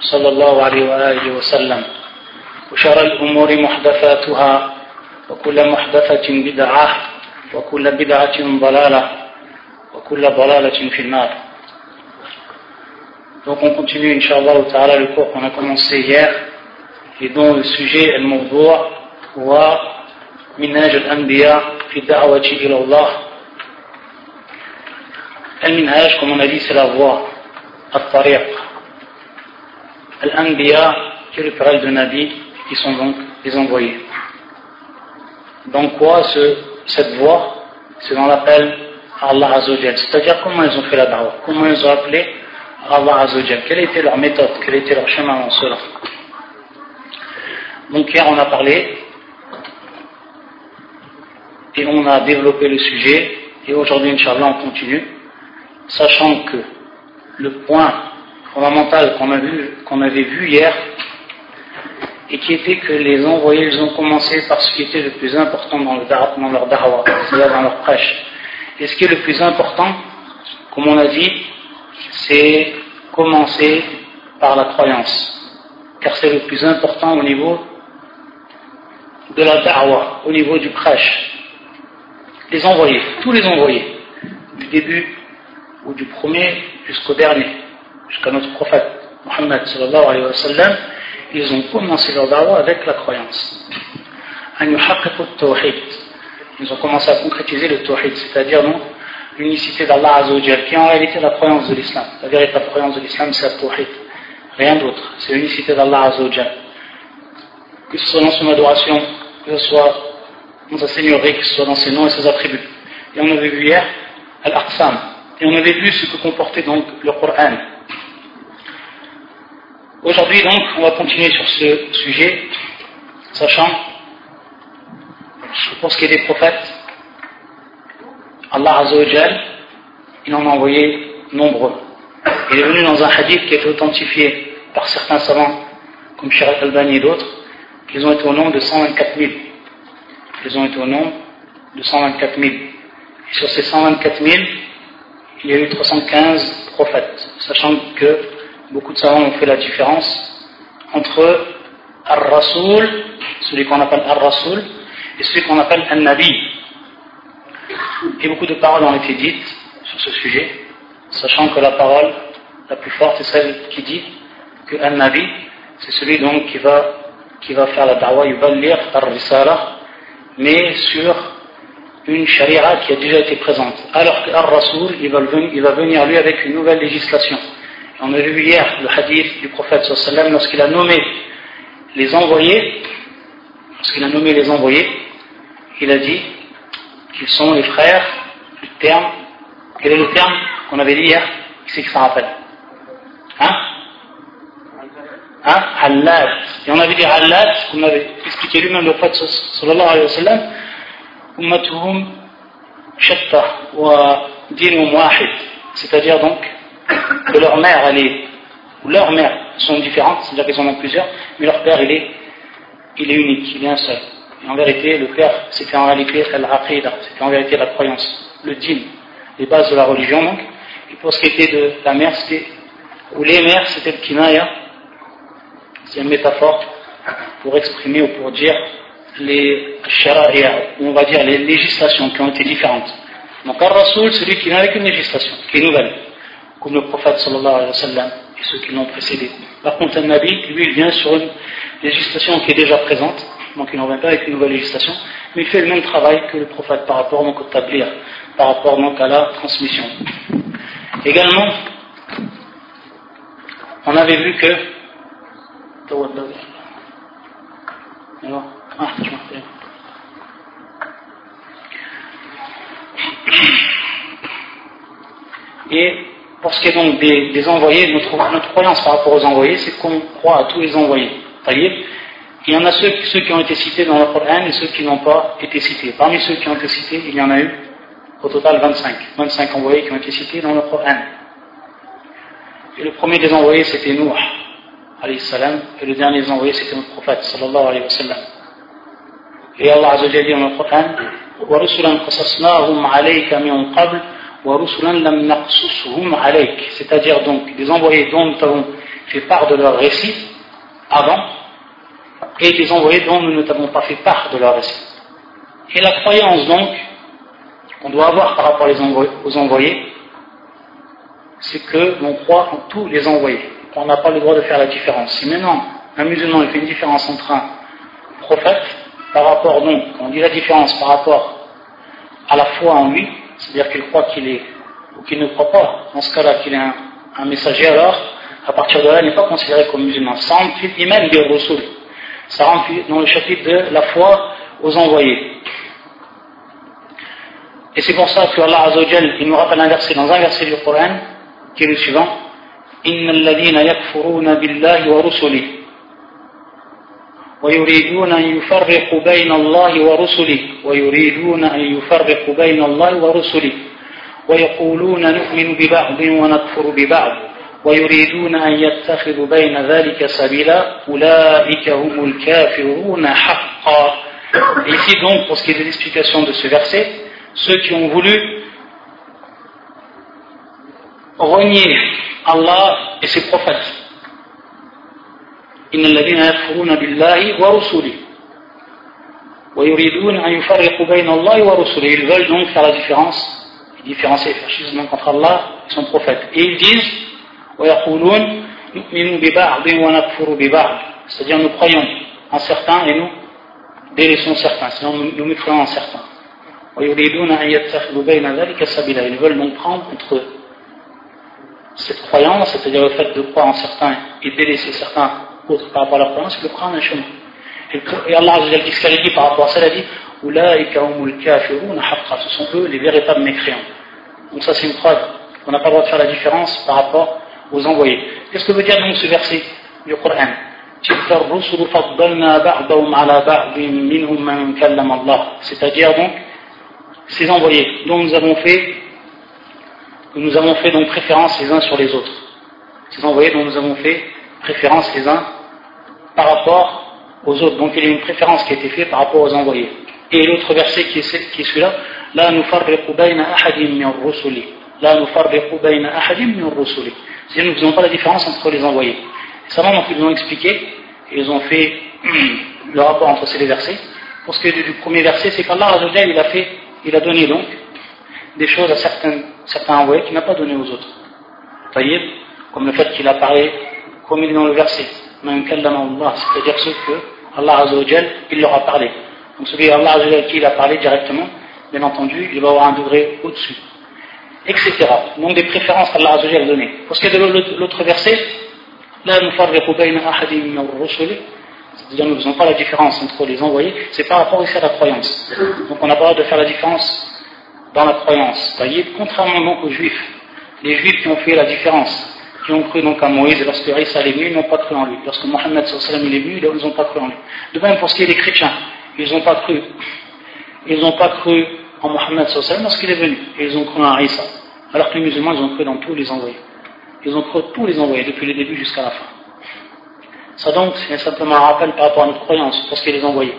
صلى الله عليه وآله وسلم وشر الأمور محدثاتها وكل محدثة بدعة وكل بدعة ضلالة وكل ضلالة في النار Donc on continue, Inch'Allah, ta'ala, le cours qu'on a commencé hier, et dont le sujet est le mawdoua, wa minaj al-anbiya fi da'wati ila Allah. Al-minhaj, comme on a dit, c'est la voie, al-tariq. Al-anbiya, qui est le pluriel de Nabi, qui sont donc les envoyés. Donc quoi, ce, cette voie, dans l'appel à Allah Azzawajal. C'est-à-dire comment ils ont fait la da'wah, comment ils ont appelé Allah Azzawajal, quelle était leur méthode, quel était leur chemin dans cela. Donc hier on a parlé et on a développé le sujet et aujourd'hui Inch'Allah on continue, sachant que le point fondamental qu'on avait vu hier et qui était que les envoyés ils ont commencé par ce qui était le plus important dans, dans leur da'wah, c'est-à-dire dans leur prêche. Et ce qui est le plus important, comme on a dit, c'est commencer par la croyance, car c'est le plus important au niveau de la da'wah, au niveau du prêche. Les envoyés, tous les envoyés, du début ou du premier jusqu'au dernier, jusqu'à notre prophète Muhammad sallallahu alayhi wa sallam, ils ont commencé leur da'wah avec la croyance. Ils ont commencé à concrétiser le tawhid, c'est-à-dire l'unicité d'Allah Azzawajal, qui est en réalité la croyance de l'islam. La véritable croyance de l'islam, c'est le tawhid. Rien d'autre. C'est l'unicité d'Allah Azzawajal. Que ce soit dans son adoration, que ce soit dans sa seigneurie, que ce soit dans ses noms et ses attributs. Et on avait vu hier Al-Aqsam. Et on avait vu ce que comportait donc le Coran. Aujourd'hui donc, on va continuer sur ce sujet, sachant, pour ce qui est des prophètes, Allah Azzawajal, il en a envoyé nombreux. Il est venu dans un hadith qui est authentifié par certains savants, comme Shirat al-Bani et d'autres, qu'ils ont été au nombre de 124 000. Ils ont été au nombre de 124 000. Et sur ces 124 000, il y a eu 315 prophètes, sachant que beaucoup de savants ont fait la différence entre Ar-Rasoul, celui qu'on appelle Ar-Rasoul, et celui qu'on appelle An-Nabi. Et beaucoup de paroles ont été dites sur ce sujet, sachant que la parole la plus forte est celle qui dit que An-Nabi, c'est celui donc qui va, qui va faire la da'wah, il va lire Ar-Risala, mais sur une sharia qui a déjà été présente. Alors que Ar-Rasoul, il il va venir lui avec une nouvelle législation. On a vu hier le hadith du prophète sallam lorsqu'il a nommé les envoyés, lorsqu'il a nommé les envoyés, il a dit qu'ils sont les frères du terme. Quel est le terme qu'on avait dit hier? Qui c'est qui s'en rappelle? Hein? Hein? Halal. Et on avait dit Halal, qu'on avait expliqué lui-même le prophète sallallahu alayhi wa sallam, Ummatuhum shatta wa dinum wahid. C'est-à-dire donc que leur mère, elle est, ou leurs mères sont différentes, c'est-à-dire qu'ils en ont plusieurs, mais leur père, il est, il est unique, il est un seul. Et en vérité, le père, c'était en réalité c'était en vérité la croyance, le din, les bases de la religion donc. Et pour ce qui était de la mère, c'était, ou les mères, c'était le kinaya, c'est une métaphore pour exprimer ou pour dire les shara'a, on va dire les législations qui ont été différentes. Donc al-rasoul, celui qui n'a qu'une législation, qui est nouvelle, comme le prophète sallallahu alayhi wa sallam et ceux qui l'ont précédé. Par contre, un nabi, lui, il vient sur une législation qui est déjà présente, donc il n'en vient pas avec une nouvelle législation, mais il fait le même travail que le prophète par rapport donc, au tablir, par rapport donc à la transmission. Également, on avait vu que. Ah, Et pour ce qui est donc des, envoyés, notre, notre, croyance par rapport aux envoyés, c'est qu'on croit à tous les envoyés. Il y en a ceux, ceux, qui ont été cités dans le Coran et ceux qui n'ont pas été cités. Parmi ceux qui ont été cités, il y en a eu au total 25. 25 envoyés qui ont été cités dans le Coran. Et le premier des envoyés, c'était Noah, salam, et le dernier des envoyés, c'était notre prophète, sallallahu alayhi wa sallam. Et Allah a dit dans le Coran, وَرُسُلًا قَصَصْنَاهُمْ عَلَيْكَ مِنْ قَبْلِ c'est-à-dire donc des envoyés dont nous avons fait part de leur récit avant et des envoyés dont nous ne t'avons pas fait part de leur récit. Et la croyance donc qu'on doit avoir par rapport aux envoyés, c'est que l'on croit en tous les envoyés. On n'a pas le droit de faire la différence. Si maintenant un musulman fait une différence entre un prophète par rapport donc, on dit la différence par rapport à la foi en lui, c'est-à-dire qu'il croit qu'il est, ou qu'il ne croit pas, dans ce cas-là, qu'il est un, messager, alors, à partir de là, il n'est pas considéré comme musulman. Ça rentre même des Rasul. Ça rentre dans le chapitre de la foi aux envoyés. Et c'est pour ça que Allah Azzawajal, il nous rappelle un verset dans un verset du Coran, qui est le suivant. إن الذين يكفرون بالله ورسله ويريدون أن يفرقوا بين الله ورسله. ويريدون أن يفرقوا بين الله ورسله. ويقولون نؤمن ببعض ونكفر ببعض. ويريدون أن يتخذوا بين ذلك سبيلا. أولئك هم الكافرون حقا. Ici donc, pour ce qui est de l'explication de ce verset, ceux qui ont voulu renier Allah et ses prophètes, إن الذين يكفرون بالله ورسله ويريدون أن يفرقوا بين الله ورسله ils veulent donc faire la différence différencier le fascisme entre Allah et son prophète et ils disent ويقولون نؤمن ببعض ونكفر ببعض c'est-à-dire nous croyons en certains et nous délaissons certains sinon nous, nous mécréons en certains ويريدون أن يتخذوا بين ذلك سبيلا ils veulent donc prendre entre cette croyance c'est-à-dire le fait de croire en certains et délaisser certains autre par rapport à la croyance, c'est le Coran un chemin. Et Allah a dit ce qu'elle dit par rapport à ça, elle a dit ce sont eux les véritables mécréants. Donc ça c'est une preuve qu'on n'a pas le droit de faire la différence par rapport aux envoyés. Qu'est-ce que veut dire donc ce verset du Coran c'est-à-dire donc ces envoyés dont nous avons fait nous avons fait donc préférence les uns sur les autres ces envoyés dont nous avons fait préférence les uns par rapport aux autres. Donc il y a une préférence qui a été faite par rapport aux envoyés. Et l'autre verset qui est, celui-là, La bayna ahadim min rusuli. La bayna ahadim min rusuli. C'est-à-dire nous ne faisons pas la différence entre les envoyés. Ça donc ils ont expliqué, ils ont fait le rapport entre ces deux versets. Pour ce qui est du premier verset, c'est qu'Allah il a fait, il a donné donc des choses à certains, certains envoyés qu'il n'a pas donné aux autres. voyez Comme le fait qu'il a parlé, comme il est dans le verset c'est-à-dire ceux que Allah il leur a parlé. Donc celui Allah qui il a parlé directement, bien entendu, il va avoir un degré au-dessus. Etc. Donc des préférences qu'Allah a données. Pour ce qui est de l'autre verset, là nous c'est-à-dire nous ne faisons pas la différence entre les envoyés, c'est par rapport aussi à la croyance. Donc on n'a pas le de faire la différence dans la croyance. Voyez, contrairement aux juifs, les juifs qui ont fait la différence qui ont cru donc à Moïse lorsque Isa est venu, ils n'ont pas cru en lui. Lorsque Mohammed est venu, ils n'ont pas cru en lui. De même pour ce qui est des chrétiens, ils n'ont pas cru. Ils n'ont pas cru en Mohammed lorsqu'il est venu. Et ils ont cru en Isa. Alors que les musulmans, ils ont cru dans tous les envoyés. Ils ont cru tous les envoyés, depuis le début jusqu'à la fin. Ça donc, c'est simplement un rappel par rapport à notre croyance, pour ce qui est des envoyés.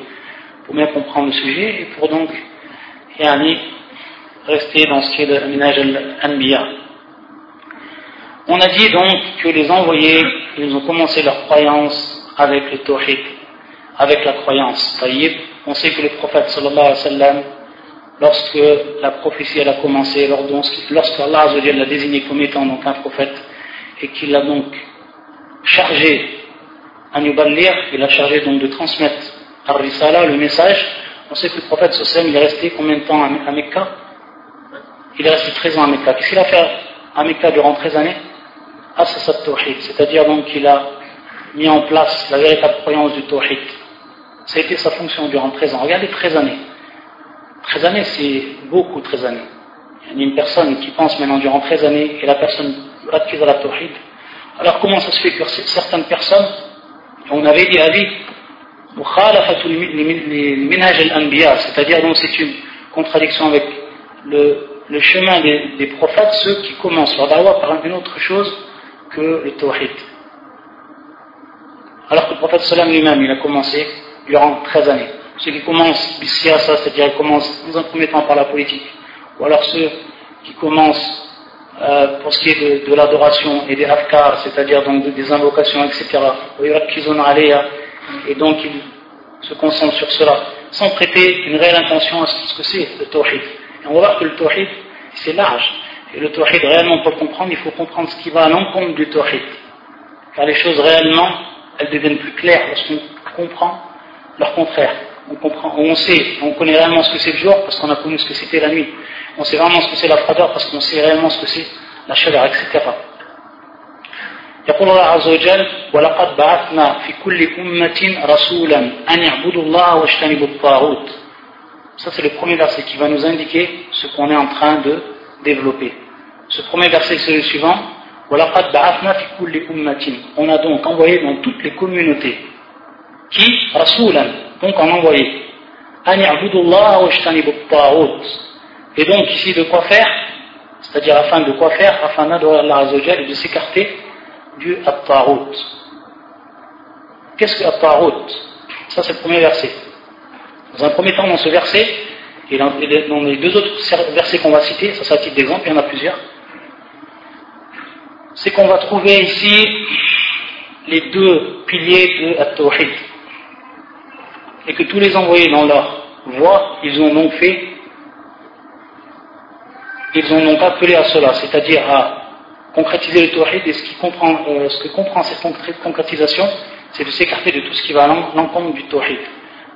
Pour bien comprendre le sujet et pour donc, yani, rester dans ce qui est de l'aménage al-anbiya. On a dit donc que les envoyés, ils ont commencé leur croyance avec le tawhid, avec la croyance. On sait que le prophète sallallahu alayhi wa lorsque la prophétie a commencé, lorsque Allah l'a désigné comme étant donc un prophète, et qu'il l'a donc chargé à nous il a chargé donc de transmettre à Risala le message, on sait que le prophète sallallahu il est resté combien de temps à Mecca Il est resté 13 ans à Mecca. Qu'est-ce qu'il a fait à Mecca durant 13 années? Tawhid, c'est-à-dire donc qu'il a mis en place la véritable croyance du Tawhid. Ça a été sa fonction durant 13 ans. Regardez 13 années. 13 années, c'est beaucoup 13 années. Il y a une personne qui pense maintenant durant 13 années et la personne baptise à la Tawhid. Alors comment ça se fait que certaines personnes, on avait dit Ali, c'est-à-dire donc c'est une contradiction avec le, chemin des, prophètes, ceux qui commencent leur dawa par une autre chose que le tawhid alors que le prophète sallam lui-même il a commencé durant 13 années ceux qui commencent ça c'est-à-dire ils commencent dans un premier temps par la politique ou alors ceux qui commencent euh, pour ce qui est de, l'adoration et des afkar, c'est-à-dire donc des invocations, etc. Et donc ils se concentrent sur cela, sans prêter une réelle intention à ce que c'est le tawhid. Et on va voir que le tawhid, c'est large. Et le tawhid, réellement, pour le comprendre, il faut comprendre ce qui va à l'encontre du tawhid. Car les choses, réellement, elles deviennent plus claires lorsqu'on comprend leur contraire. On, comprend, on sait, on connaît réellement ce que c'est le jour parce qu'on a connu ce que c'était la nuit. On sait vraiment ce que c'est la froideur parce qu'on sait réellement ce que c'est la chaleur, etc. يقول الله عز وجل ولقد بعثنا في كل أمة رسولا أن يعبدوا الله واجتنبوا الطاغوت Ça c'est le premier verset qui va nous indiquer ce qu'on est en train de développé. Ce premier verset, c'est le suivant. On a donc envoyé dans toutes les communautés qui, Rasulan, donc on a envoyé, et donc ici de quoi faire? C'est-à-dire afin de quoi faire? Afin d'adorer Allah Azzawajal et de s'écarter du Attarout. Qu'est-ce que Attarout Ça c'est le premier verset. Dans un premier temps dans ce verset, et dans les deux autres versets qu'on va citer, ça c'est un titre d'exemple, il y en a plusieurs, c'est qu'on va trouver ici les deux piliers de At-Tawhid. Et que tous les envoyés dans leur voie, ils ont donc fait ils ont appelé à cela, c'est-à-dire à concrétiser le tawhid et ce, qui comprend, euh, ce que comprend cette concrétisation, c'est de s'écarter de tout ce qui va à l'encontre du tawhid.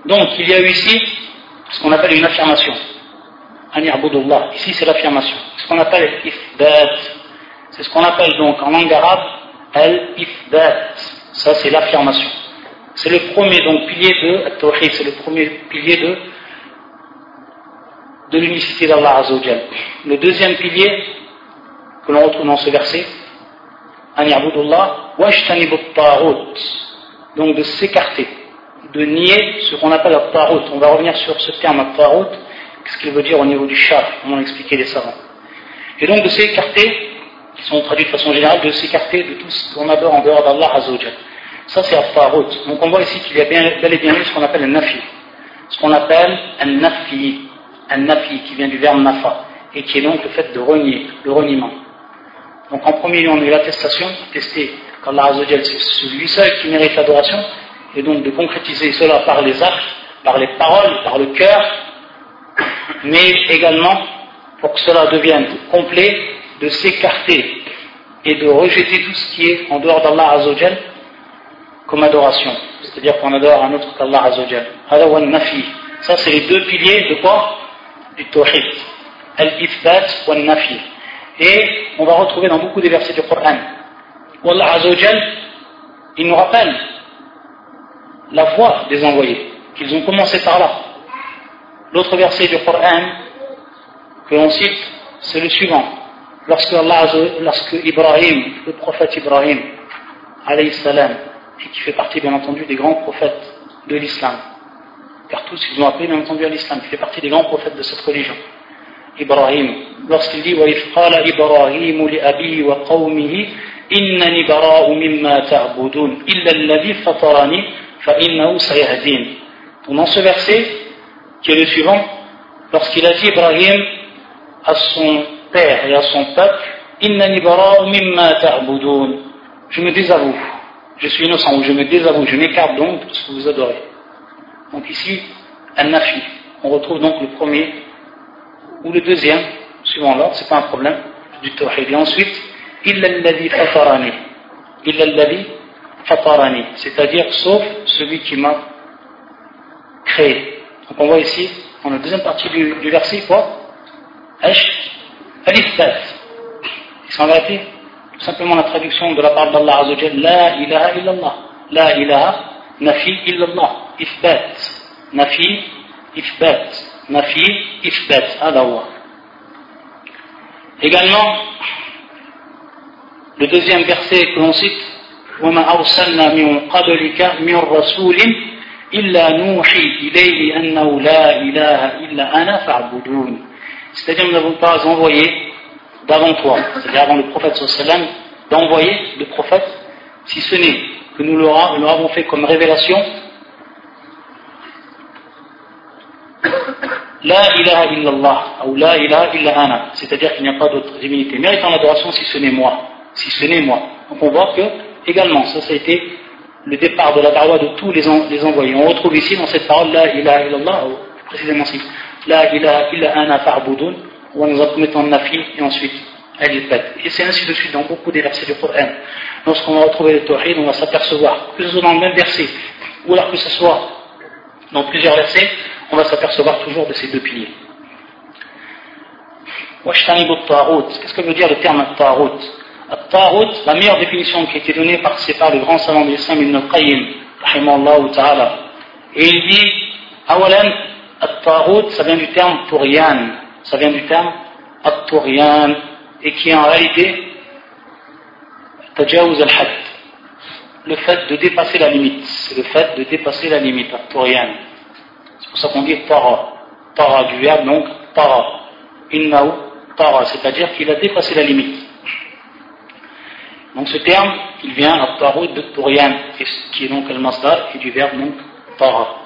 Donc il y a eu ici ce qu'on appelle une affirmation. Ici c'est l'affirmation. Ce qu'on appelle ifdat. C'est ce qu'on appelle donc en langue arabe al-ifdat. Ça c'est l'affirmation. C'est le premier donc pilier de tawhid, c'est le premier pilier de de l'unicité d'Allah Azzawajal. Le deuxième pilier que l'on retrouve dans ce verset, donc de s'écarter, de nier ce qu'on appelle la tarot. On va revenir sur ce terme tarot, qu'est-ce qu'il veut dire au niveau du char, comment l'expliquer les savants. Et donc de s'écarter, qui sont traduits de façon générale, de s'écarter de tout ce qu'on adore en dehors d'Allah Azzawajal. Ça c'est la tarot. Donc on voit ici qu'il y a bien, bel et bien ce qu'on appelle un nafi. Ce qu'on appelle un nafi un nafi qui vient du verbe nafa et qui est donc le fait de renier, le reniement. Donc en premier lieu, on a eu l'attestation, attester qu'Allah Azzawajal c'est lui seul qui mérite l'adoration, et donc de concrétiser cela par les actes, par les paroles, par le cœur, mais également pour que cela devienne complet, de s'écarter et de rejeter tout ce qui est en dehors d'Allah Azzawajal comme adoration. C'est-à-dire qu'on adore un autre qu'Allah Azzawajal. Ça, c'est les deux piliers de quoi? Du tawhid, al-ithbat wa nafi. Et on va retrouver dans beaucoup des versets du Coran. Allah Azzawajal, il nous rappelle la voie des envoyés, qu'ils ont commencé par là. L'autre verset du Coran que l'on cite, c'est le suivant. Lorsque, Allah, lorsque Ibrahim, le prophète Ibrahim, alayhi salam, et qui fait partie bien entendu des grands prophètes de l'islam, car tous ils ont appelé bien entendu à l'islam, il fait partie des grands prophètes de cette religion. Ibrahim, lorsqu'il dit وَإِذْ قَالَ إِبْرَاهِيمُ لِأَبِيهِ وَقَوْمِهِ إِنَّنِي بَرَاءُ مِمَّا تَعْبُدُونَ إِلَّا الَّذِي فَطَرَنِي فَإِنَّهُ سَيَهْدِينِ donc dans ce verset, qui est le suivant, lorsqu'il a dit Ibrahim à son père et à son peuple, Je me désavoue, je suis innocent, ou je me désavoue, je m'écarte donc de ce que vous adorez. Donc ici, An-Nafi, on retrouve donc le premier ou le deuxième, suivant l'ordre, c'est pas un problème, du tawhid. Et ensuite, Illa alladhi fatarani. Illa alladhi Fatarani, c'est-à-dire sauf celui qui m'a créé. Donc on voit ici, dans la deuxième partie du, verset, quoi? Ash, Alifat. Ils sont vérité, tout simplement la traduction de la parole d'Allah Azzawajal, La ilaha illallah. La ilaha, nafi illallah, ifbat. Nafi, ifbat. Nafi, ifbat. Adawa. Également, le deuxième verset que l'on cite, وما أرسلنا من قبلك من رسول إلا نوحي إليه أنه لا إله إلا أنا فاعبدون c'est-à-dire nous n'avons pas envoyé d'avant toi c'est-à-dire avant le prophète sallam d'envoyer le prophète si ce n'est que nous leur avons fait comme révélation La ilaha illallah, ou la ilaha illa ana, c'est-à-dire qu'il n'y a pas d'autre divinité méritant l'adoration si ce n'est moi, si ce n'est moi. Donc on voit que, également, ça, ça a été le départ de la parole de tous les, envoyés. On retrouve ici dans cette parole la ilaha illallah, précisément ici, la ilaha illa ana fa'budun, où nous en nafi et ensuite faite. Et c'est ainsi de suite dans beaucoup des versets du Coran. Lorsqu'on va retrouver le Tawhid, on va s'apercevoir, que ce soit dans le même verset, ou alors que ce soit dans plusieurs versets, on va s'apercevoir toujours de ces deux piliers. Qu'est-ce que veut dire le terme ta'arut Ta'arut, la meilleure définition qui a été donnée par, c'est par le grand savant de l'islam Ibn Qayyim, ta'ala. Et il dit, awalan, ta'arut, ça vient du terme turian, ça vient du terme at-turian, et qui est en réalité tajawuz al-had, le fait de dépasser la limite, c'est le fait de dépasser la limite, at-turian. C'est pour ça qu'on dit tara. Tara du verbe, donc tara. Innahu tara, c'est-à-dire qu'il a dépassé la limite. Donc ce terme, il vient à taro de turian, qui est donc le masdar, et du verbe donc tara.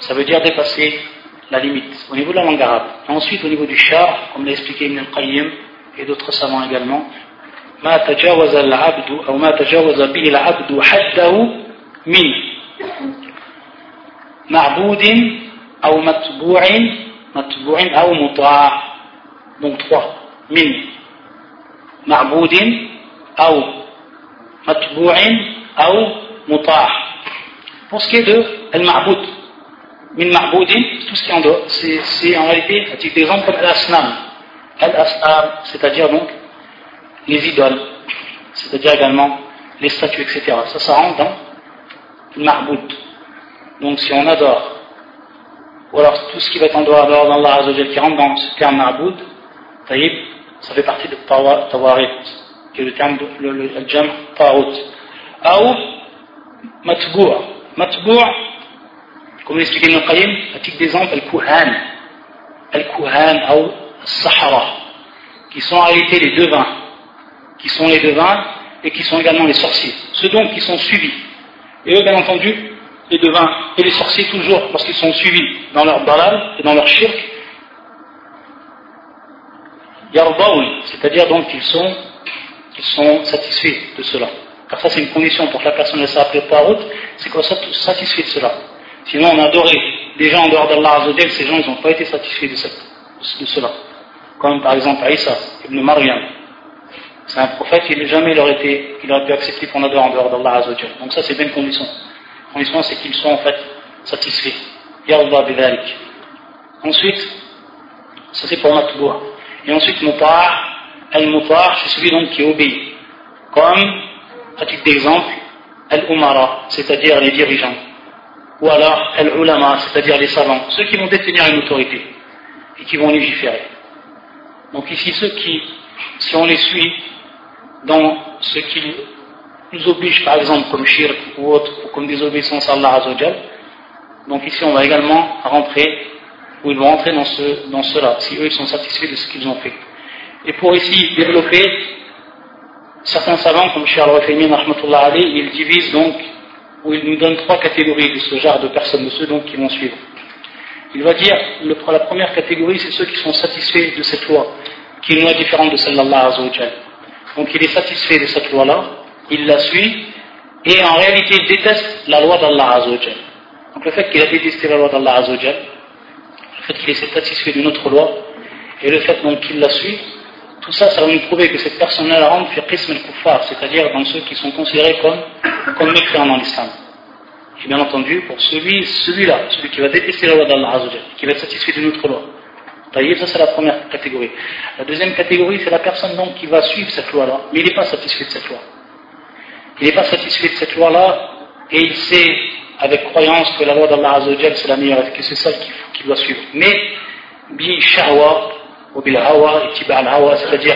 Ça veut dire dépasser la limite, au niveau de la langue arabe. Et ensuite, au niveau du char, comme l'a expliqué Ibn al-Qayyim et d'autres savants également, ما تجاوز العبد أو ما تجاوز به العبد حده من معبود أو متبوع متبوع أو مطاع donc trois من معبود أو متبوع أو مطاع pour ce qui est de al-ma'boud min ma'boudin tout ce qui est en dehors c'est en réalité à titre d'exemple comme al-asnam al-asnam c'est-à-dire donc les idoles c'est-à-dire également les statues etc ça ça rentre dans le ma'boud Donc si on adore, ou alors tout ce qui va être en dehors d'Allah Azzawajal qui rentre dans ce terme ma'boud, ça fait partie de tawarit, qui est le terme, le, le, le jam ta'out. Ou matbou'. Matbou', comme l'expliquait Ibn Qayyim, à titre d'exemple, al-kuhan. Al-kuhan ou sahara, qui sont en réalité les devins, qui sont les devins et qui sont également les sorciers. Ceux donc qui sont suivis. Et eux, bien entendu, les devins et les sorciers toujours, parce qu'ils sont suivis dans leur balal et dans leur shirk, yarbaoun, c'est-à-dire donc qu'ils sont, qu'ils sont satisfaits de cela. Car ça c'est une condition pour que la personne ne s'appelle pas route, c'est qu'on soit satisfait de cela. Sinon on adorait des gens en dehors d'Allah ces gens ils n'ont pas été satisfaits de, de, cela. Comme par exemple Aïssa ibn Maryam. C'est un prophète, il jamais aurait, été, il aurait pu accepter qu'on adore en dehors d'Allah Azzawajal. Donc ça c'est bien une condition condition, c'est qu'ils sont en fait satisfaits. Ya Allah bidalik. Ensuite, ça c'est pour Matboua. Et ensuite, Moutar, Al-Moutar, c'est celui donc qui obéit. Comme, à titre d'exemple, Al-Umara, c'est-à-dire les dirigeants. Ou alors Al-Ulama, c'est-à-dire les savants, ceux qui vont détenir une autorité et qui vont légiférer. Donc ici, ceux qui, si on les suit dans ce qu'ils nous oblige par exemple comme shirk ou autre, ou comme désobéissance à Allah Azzawajal. Donc ici on va également rentrer, ou ils vont rentrer dans, ce, dans cela, si eux ils sont satisfaits de ce qu'ils ont fait. Et pour ici développer, certains savants comme Cheikh Al-Rafaymin, ils divisent donc, ou ils nous donnent trois catégories de ce genre de personnes, de ceux donc qui vont suivre. Il va dire, la première catégorie, c'est ceux qui sont satisfaits de cette loi, qui est une loi différente de celle d'Allah Azzawajal. Donc il est satisfait de cette loi-là, il la suit, et en réalité il déteste la loi d'Allah Azzawajal. Donc le fait qu'il a détesté la loi d'Allah Azzawajal, le fait qu'il est satisfait d'une autre loi, et le fait qu'il la suit, tout ça, ça va nous prouver que cette personne-là rentre fait qism al-kuffar, c'est-à-dire dans ceux qui sont considérés comme, comme mécréants dans l'islam. Et bien entendu, pour celui, celui-là, celui qui va détester la loi d'Allah qui va être satisfait d'une autre loi. Ça, c'est la première catégorie. La deuxième catégorie, c'est la personne donc qui va suivre cette loi-là, mais il n'est pas satisfait de cette loi il n'est pas satisfait de cette loi-là et il sait avec croyance que la loi d'Allah c'est la meilleure et que c'est celle qu'il doit suivre. Mais, bi shahwa, ou bil hawa, hawa, c'est-à-dire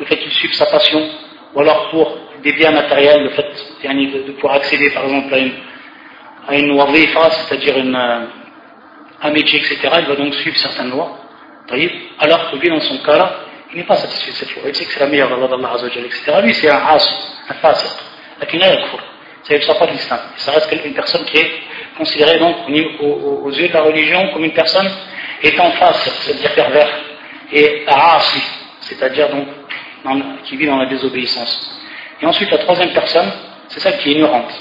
le fait qu'il suive sa passion, ou alors pour des biens matériels, le fait de, pouvoir accéder par exemple à une, à une c'est-à-dire euh, un métier, etc., il va donc suivre certaines lois, alors que lui, dans son cas-là, il n'est pas satisfait de cette loi. Il sait que c'est la meilleure loi d'Allah etc. Lui, c'est un as, un fasiq. Lakin là, il Ça ne sort pas de l'islam. Ça reste une personne qui est considérée donc aux, yeux de la religion comme une personne étant face, c'est-à-dire pervers, et asi, c'est-à-dire donc qui vit dans la désobéissance. Et ensuite, la troisième personne, c'est celle qui est ignorante.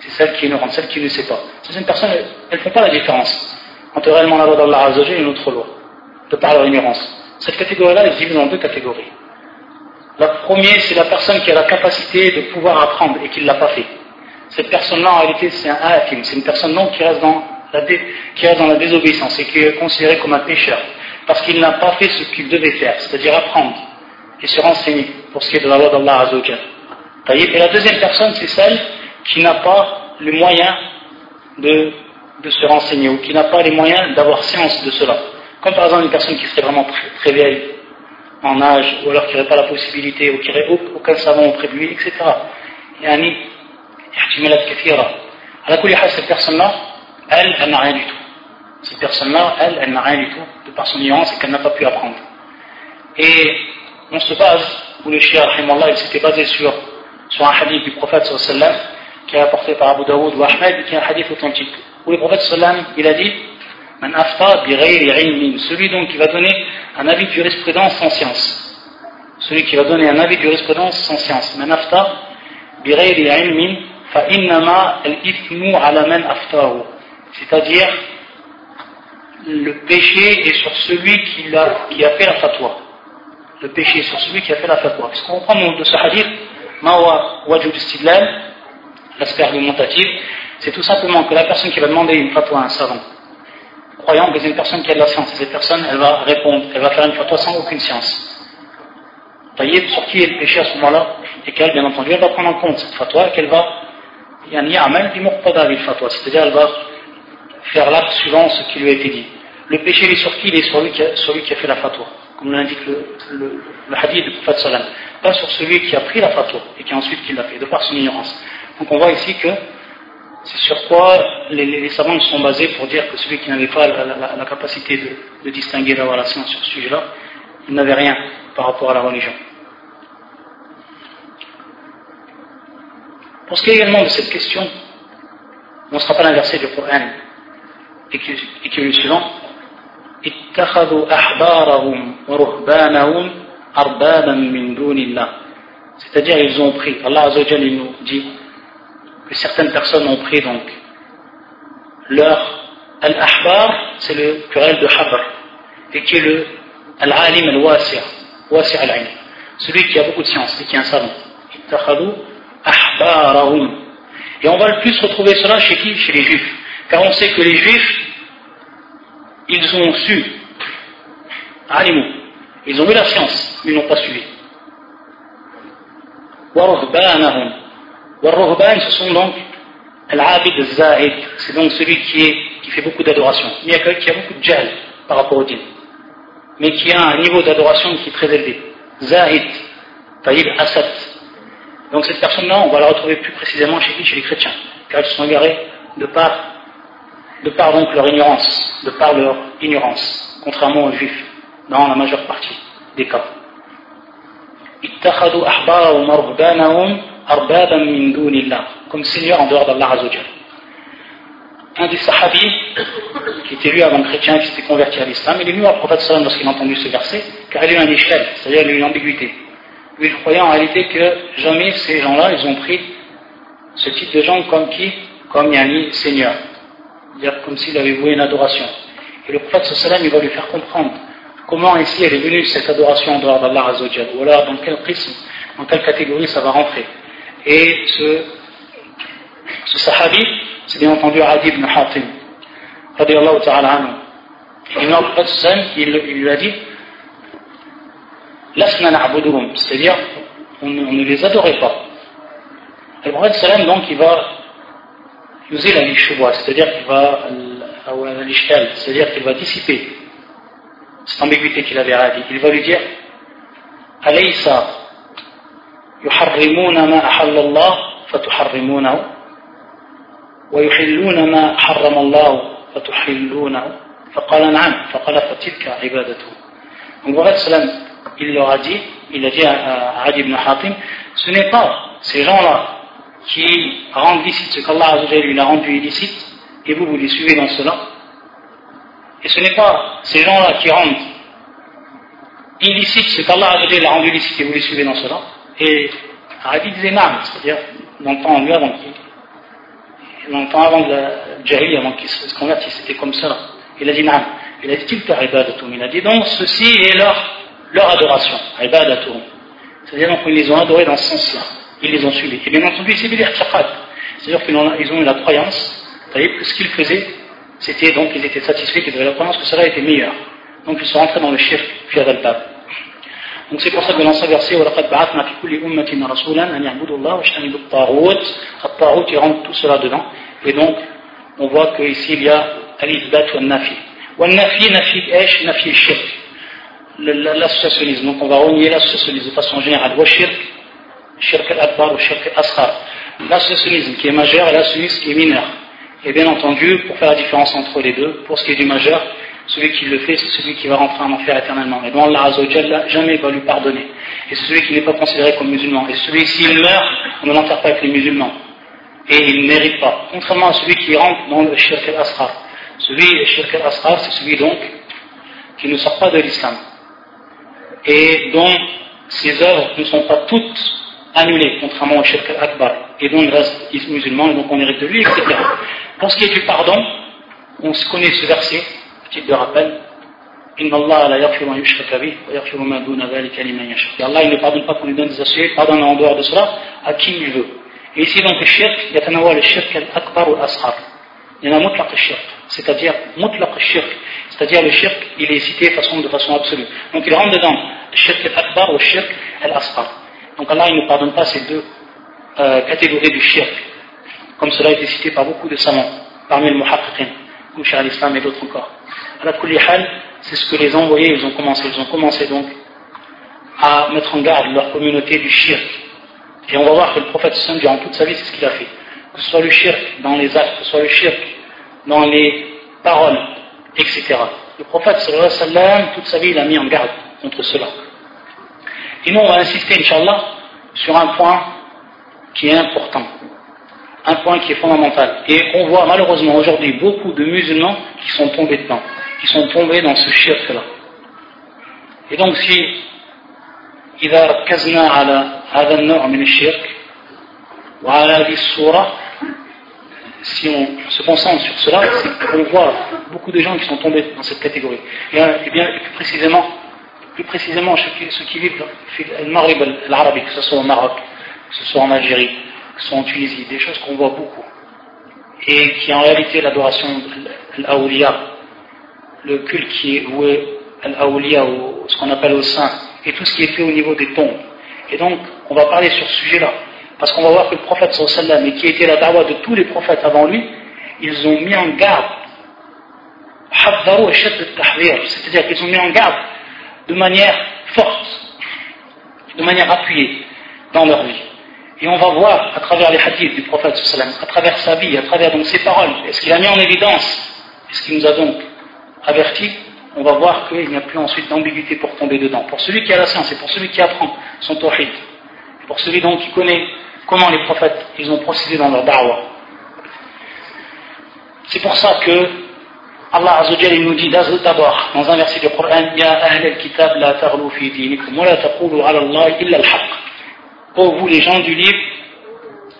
C'est celle qui est ignorante, celle qui ne sait pas. Une personne, elle ne fait pas la différence entre réellement la loi d'Allah et une autre loi, de par leur ignorance. Cette catégorie-là est divisée en deux catégories. La première, c'est la personne qui a la capacité de pouvoir apprendre et qui ne l'a pas fait. Cette personne-là, en réalité, c'est un hakim, c'est une personne non qui reste dans la désobéissance et qui est considérée comme un pécheur, parce qu'il n'a pas fait ce qu'il devait faire, c'est-à-dire apprendre et se renseigner pour ce qui est de la loi d'Allah Azzawajal. Et la deuxième personne, c'est celle qui n'a pas les moyens de, se renseigner ou qui n'a pas les moyens d'avoir science de cela. Comme par exemple une personne qui serait vraiment très, très vieille en âge, ou alors qui n'aurait pas la possibilité, ou qui n'aurait aucun savon auprès de lui, etc. Yani, cette personne-là, elle, elle n'a rien du tout. Cette personne-là, elle, elle n'a rien du tout, de par son ignorance et qu'elle n'a pas pu apprendre. Et on se base, où le shia, il s'était basé sur, sur un hadith du prophète sallallahu qui est apporté par Abu Daoud ou Ahmed, qui est un hadith authentique, où le prophète sallallahu il a dit Man afta celui donc qui va donner un avis de jurisprudence sans science. Celui qui va donner un avis de jurisprudence sans science. Man afta fa innama al-ithmu ala man. C'est-à-dire, le péché est sur celui qui a, a fait la fatwa le péché sur celui qui a fait la fatwa. Ce qu'on comprend de ce hadith, Mawa Wajud Istidlal, l'aspect argumentatif, c'est tout simplement que la personne qui va demander une fatwa à un savant, croyant que c'est une personne qui a de la science, et cette personne, elle va répondre, elle va faire une fatwa sans aucune science. voyez, sur qui est le péché à ce moment-là, et qu'elle, bien entendu, elle va prendre en compte cette fatwa, et qu'elle va, c'est-à-dire elle va faire l'acte suivant ce qui lui a été dit. Le péché, il est sur qui? Il est sur lui qui a, fait la fatwa comme l'indique le, hadith du prophète sallam, pas sur celui qui a pris la fatwa et qui ensuite l'a fait, de par son ignorance. Donc on voit ici que c'est sur quoi les, les, savants sont basés pour dire que celui qui n'avait pas la, capacité de, distinguer la science sur ce sujet-là, il n'avait rien par rapport à la religion. Pour ce qui est également de cette question, on ne sera pas l'inversé du Coran et qui est le suivant, c'est-à-dire ils ont pris. Allah nous dit que certaines personnes ont pris donc leur al-ahbar c'est le pluriel de habr et qui est le al-alim al-wasi' wasi' al celui qui a beaucoup de science et qui est un savant. et on va le plus retrouver cela chez qui? Chez les juifs. Car on sait que les juifs ils ont su, animaux, ils ont eu la science, mais ils n'ont pas suivi. Warruhban, ce sont donc l'abid zahid, c'est donc celui qui, est, qui fait beaucoup d'adoration, qui a beaucoup de jahl par rapport au din, mais qui a un niveau d'adoration qui est très élevé. Zahid, taïb asad. Donc cette personne-là, on va la retrouver plus précisément chez, chez les chrétiens, car ils sont égarés de part de par donc leur ignorance, de par leur ignorance, contrairement aux juifs, dans la majeure partie des cas. comme seigneur en dehors d'Allah Azzawajal. Un des sahabis, qui était lui avant chrétien, qui s'était converti à l'islam, il est venu au prophète sallam lorsqu'il a entendu ce verset, car il a eu un échelle, c'est-à-dire il a une ambiguïté. Il croyait en réalité que jamais ces gens-là, ils ont pris ce type de gens comme qui? Comme Yani, Seigneur comme s'il avait voué une adoration. Et le prophète sallam, il va lui faire comprendre comment ici elle est venue cette adoration en dehors d'Allah Azzawajal, ou alors dans quel prisme, dans quelle catégorie ça va rentrer. Et ce, ce sahabi, c'est bien entendu Adi ibn Hatim, radiallahu ta'ala anhu. Et le prophète sallam, il, il lui a dit, c'est-à-dire, on, ne les adorait pas. Le prophète sallam, donc, il va يزيل عن الشبهة c'est-à-dire qu'il va أو l'ishkal c'est-à-dire qu'il va dissiper cette ambiguïté qu'il avait dit il va lui dire أليس يحرمون ما أحل الله فتحرمونه ويحلون ما حرم الله فتحلونه فقال نعم فقال فتلك عبادته Donc le il leur a dit, il a dit à, Adi ibn Hatim, ce n'est pas ces gens-là qui rendent licite ce qu'Allah lui a rendu illicite, et vous, vous les suivez dans cela. Et ce n'est pas ces gens-là qui rendent illicite ce qu'Allah a rendu illicite, et vous les suivez dans cela. Et Adi disait non, c'est-à-dire dans le temps avant qu'il dans le temps avant la Jahili, avant qu'il se convertisse, c'était comme ça. Il a dit non. Il a dit Il a dit donc ceci est leur, leur adoration. C'est-à-dire donc ils les ont adorés dans ce sens-là Ils les ont suivis. Et bien entendu, c'est C'est-à-dire qu'ils ont, ils ont eu la croyance que ce qu'ils faisaient, c'était donc ils étaient satisfaits qu'ils avaient la croyance que cela était meilleur. Donc ils sont rentrés dans le shirk, fi al Donc c'est pour ça que dans ce verset, وَلَقَدْ بَعَثْنَا فِي كُلِّ أُمَّةٍ رَسُولًا أَنْ يَعْبُدُوا اللَّهَ وَاجْتَنِبُوا الطَّاغُوتِ الطَّاغُوتِ il rentre tout cela dedans. Et donc, on voit qu'ici il y a al-ibdat wa nafi. Wa nafi, nafi esh, nafi shirk. L'associationnisme. Donc on va renier l'associationnisme de façon générale. Wa shirk, shirk al-akbar ou shirk al-asghar. L'associationnisme qui est majeur et l'associationnisme qui est mineur. Et bien entendu, pour faire la différence entre les deux, pour ce qui est du majeur, celui qui le fait, c'est celui qui va rentrer en enfer éternellement. Et donc Allah jamais va lui pardonner. Et c'est celui qui n'est pas considéré comme musulman. Et celui, s'il meurt, on ne l'enterre pas avec les musulmans. Et il ne mérite pas. Contrairement à celui qui rentre dans le shirk al-asghar. Celui, le shirk al-asghar, c'est celui donc qui ne sort pas de l'islam. Et dont ses œuvres ne sont pas toutes annulées, contrairement au shirk al-akbar. Et dont il reste musulman, et donc on hérite de lui, etc. Pour ce qui est du pardon, on se connaît ce verset, petit de rappel. Allah Allah il ne pardonne pas qu'on lui donne des associés, pardonne en dehors de cela à qui il veut. Et ici donc le shirk, il y a le shirk al-akbar ou al-asghar. Il y en a mutlaq al-shirk, c'est-à-dire mutlaq al-shirk, c'est-à-dire le shirk, il est cité de façon, de façon absolue. Donc il rentre dedans le shirk al-akbar ou le shirk al-asghar. Donc Allah il ne pardonne pas ces deux euh, catégories du shirk, comme cela a été cité par beaucoup de savants, parmi les muhaqqiqin, comme Cheikh al-Islam et d'autres encore c'est ce que les envoyés ils ont commencé. Ils ont commencé donc à mettre en garde leur communauté du shirk. Et on va voir que le prophète durant toute sa vie, c'est ce qu'il a fait. Que ce soit le shirk dans les actes, que ce soit le shirk dans les paroles, etc. Le prophète sallam, toute sa vie, il a mis en garde contre cela. Et nous, on va insister, Inch'Allah, sur un point qui est important un point qui est fondamental. Et on voit malheureusement aujourd'hui beaucoup de musulmans qui sont tombés dedans, qui sont tombés dans ce shirk-là. Et donc si إذا ركزنا على هذا النوع من الشرك وعلى هذه الصورة si on se concentre sur cela, c'est qu'on voit beaucoup de gens qui sont tombés dans cette catégorie. Et, et bien, et plus précisément, plus précisément ceux qui, vivent dans le l'Arabie, que ce soit au Maroc, que ce soit en Algérie, sont en Tunisie, des choses qu'on voit beaucoup, et qui en réalité l'adoration de l'Aoulia, le culte qui est voué à l'Aoulia, ou ce qu'on appelle au saint, et tout ce qui est fait au niveau des tombes. Et donc, on va parler sur ce sujet-là, parce qu'on va voir que le prophète sallam, et qui était la dawa de tous les prophètes avant lui, ils ont mis en garde, c'est-à-dire qu'ils ont mis en garde de manière forte, de manière appuyée dans leur vie. Et on va voir à travers les hadiths du prophète, à travers sa vie, à travers donc ses paroles, est-ce qu'il a mis en évidence, est-ce qu'il nous a donc averti, on va voir qu'il n'y a plus ensuite d'ambiguïté pour tomber dedans. Pour celui qui a la science et pour celui qui apprend son tawhid, pour celui donc qui connaît comment les prophètes ils ont procédé dans leur da'wah. C'est pour ça que Allah Azzawajal nous dit d'abord dans un verset du Coran Ya ahl al-kitab la taghlu fi dinikum wa la taqulu ala Allah illa al-haqq pour vous les gens du livre,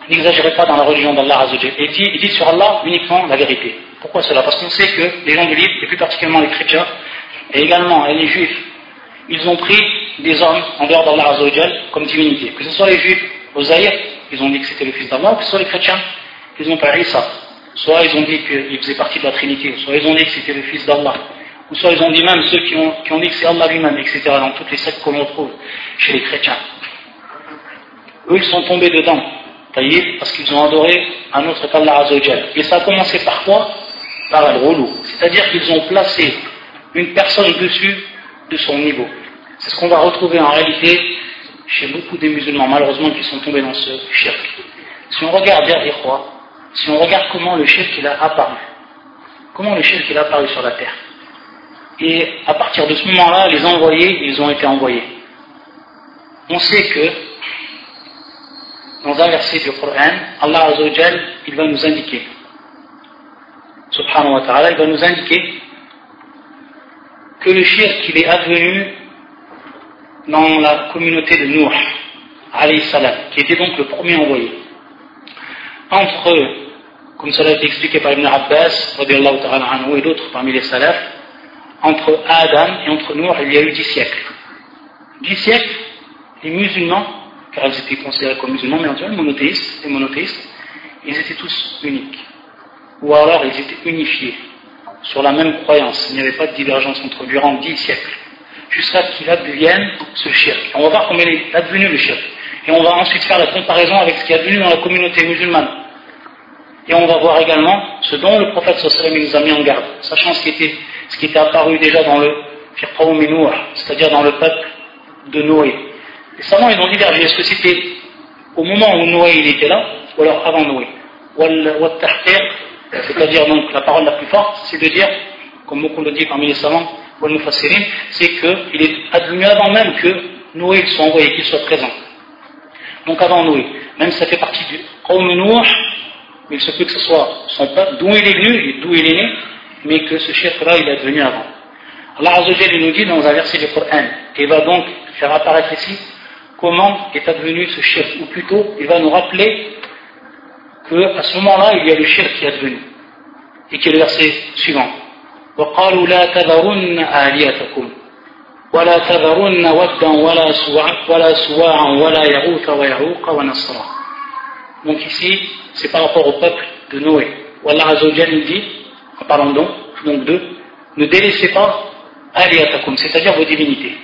n'exagérez pas dans la religion d'Allah Azzawajal. Et dit, il dit sur Allah uniquement la vérité. Pourquoi cela? Parce qu'on sait que les gens du livre, et plus particulièrement les chrétiens, et également les juifs, ils ont pris des hommes en dehors d'Allah Azzawajal comme divinité. Que ce soit les juifs, aux Zahir, ils ont dit que c'était le fils d'Allah, que ce soit les chrétiens, ils ont parlé ça. Soit ils ont dit qu'il faisait partie de la Trinité, soit ils ont dit que c'était le fils d'Allah, ou soit ils ont dit même ceux qui ont, qui ont dit que c'est Allah lui-même, etc. dans toutes les sectes qu'on retrouve chez les chrétiens eux ils sont tombés dedans, parce qu'ils ont adoré un autre qu'Allah Azzawajal. Et ça a commencé par quoi? Par al-Roulou. C'est-à-dire qu'ils ont placé une personne dessus de son niveau. C'est ce qu'on va retrouver en réalité chez beaucoup des musulmans, malheureusement, qui sont tombés dans ce shirk. Si on regarde, quoi si on regarde comment le shirk il a apparu, comment le shirk il a apparu sur la terre, et à partir de ce moment-là, les envoyés, ils ont été envoyés. On sait que dans un verset du Coran, Allah Azzawajal, il va nous indiquer, subhanahu wa ta'ala, il va nous indiquer que le shirk il est advenu dans la communauté de Nour, alayhi salam, qui était donc le premier envoyé. Entre, comme cela a été expliqué par Ibn Abbas, et d'autres parmi les salafs, entre Adam et entre Nour, il y a eu dix siècles. Dix siècles, les musulmans, car ils étaient considérés comme musulmans, mais en tout monothéistes, les monothéistes, ils étaient tous uniques. Ou alors ils étaient unifiés sur la même croyance. Il n'y avait pas de divergence entre durant dix siècles. Jusqu'à ce qu'il advienne ce shirk. On va voir comment il est advenu le shirk. Et on va ensuite faire la comparaison avec ce qui est advenu dans la communauté musulmane. Et on va voir également ce dont le prophète sallallahu nous a mis en garde, sachant ce qui était, ce qui était apparu déjà dans le c'est-à-dire dans le peuple de Noé. Les savants ils ont divergé. Est-ce que c'était au moment où Noé il était là, ou alors avant Noé? C'est-à-dire donc la parole la plus forte, c'est de dire, comme beaucoup le dit parmi les savants, c'est qu'il est advenu avant même que Noé soit envoyé, qu'il soit présent. Donc avant Noé. Même si ça fait partie du Qawm mais il se peut que ce soit son peuple, d'où il est venu et d'où il est né, mais que ce chef-là, il est venu avant. Allah Azzawajal, il nous dit dans un verset du Coran, et va donc faire apparaître ici comment est advenu ce chef, ou plutôt, il va nous rappeler qu'à ce moment-là, il y a le chef qui est advenu, et qui est le verset suivant. وقالوا لا تذرن آليتكم ولا تذرن ودا ولا ولا سواعا ولا يغوث ويعوق ونصرا donc ici c'est par rapport au peuple de Noé. Où Allah Azzawajal dit, en parlant donc, donc d'eux, ne délaissez pas aliyatakum, c'est-à-dire vos divinités.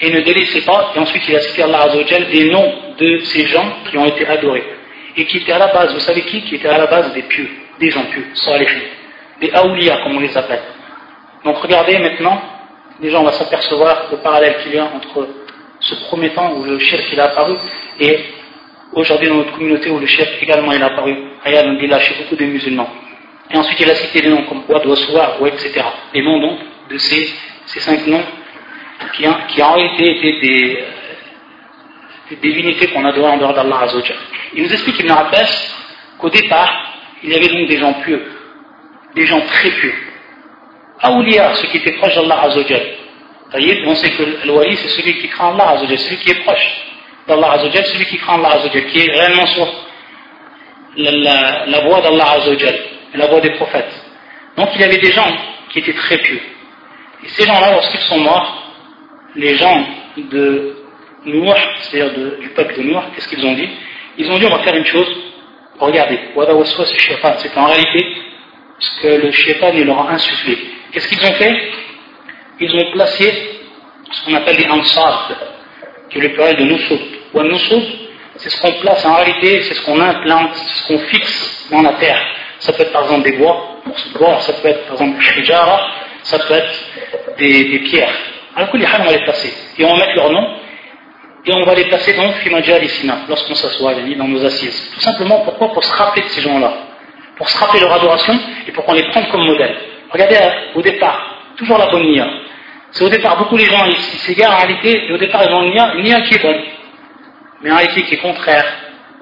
Et ne délaissez pas, et ensuite il a cité Allah Azzawajal des noms de ces gens qui ont été adorés. Et qui étaient à la base, vous savez qui Qui étaient à la base des pieux, des gens pieux, salihin, des aoulias comme on les appelle. Donc regardez maintenant, déjà on va s'apercevoir le parallèle qu'il y a entre ce premier temps où le shirk il a apparu et aujourd'hui dans notre communauté où le chef également est apparu, Ayal Ndila, chez beaucoup de musulmans. Et ensuite il a cité des noms comme Wad Waswa, etc. Les noms donc de ces, ces cinq noms qui, qui en réalité étaient des, des divinités qu'on adorait en dehors d'Allah Azzawajal. Il nous explique Ibn Abbas qu'au départ, il y avait donc des gens pieux, des gens très pieux. Aouliya, ceux qui étaient proches d'Allah Azzawajal. On sait que l'Wali, c'est celui qui craint Allah Azzawajal, celui qui est proche d'Allah Azzawajal, celui qui craint Allah Azzawajal, qui est réellement sur la, la, voie d'Allah Azzawajal, la voie des prophètes. Donc il y avait des gens qui étaient très pieux. Et ces gens-là, lorsqu'ils sont morts, les gens de Nour, c'est-à-dire du peuple de Nour, qu'est-ce qu'ils ont dit? Ils ont dit on va faire une chose, regardez, c'est en réalité ce que le shaitan leur a insufflé. Qu'est-ce qu'ils ont fait? Ils ont placé ce qu'on appelle les ansar, qui est le pluriel de nusub. C'est ce qu'on place en réalité, c'est ce qu'on implante, c'est ce qu'on fixe dans la terre. Ça peut être par exemple des bois, bois, ça peut être par exemple shijara, ça peut être des, pierres. Alors que les on va les placer. Et on va mettre leur nom, et on va les placer dans Fimajalisina, lorsqu'on s'assoit dans nos assises. Tout simplement, pourquoi? Pour se rappeler de ces gens-là. Pour se rappeler leur adoration et pour qu'on les prenne comme modèle. Regardez au départ, toujours la bonne nia. C'est au départ, beaucoup les gens ils s'égarent en réalité, et au départ ils ont une nia qui est bonne, mais en réalité qui est contraire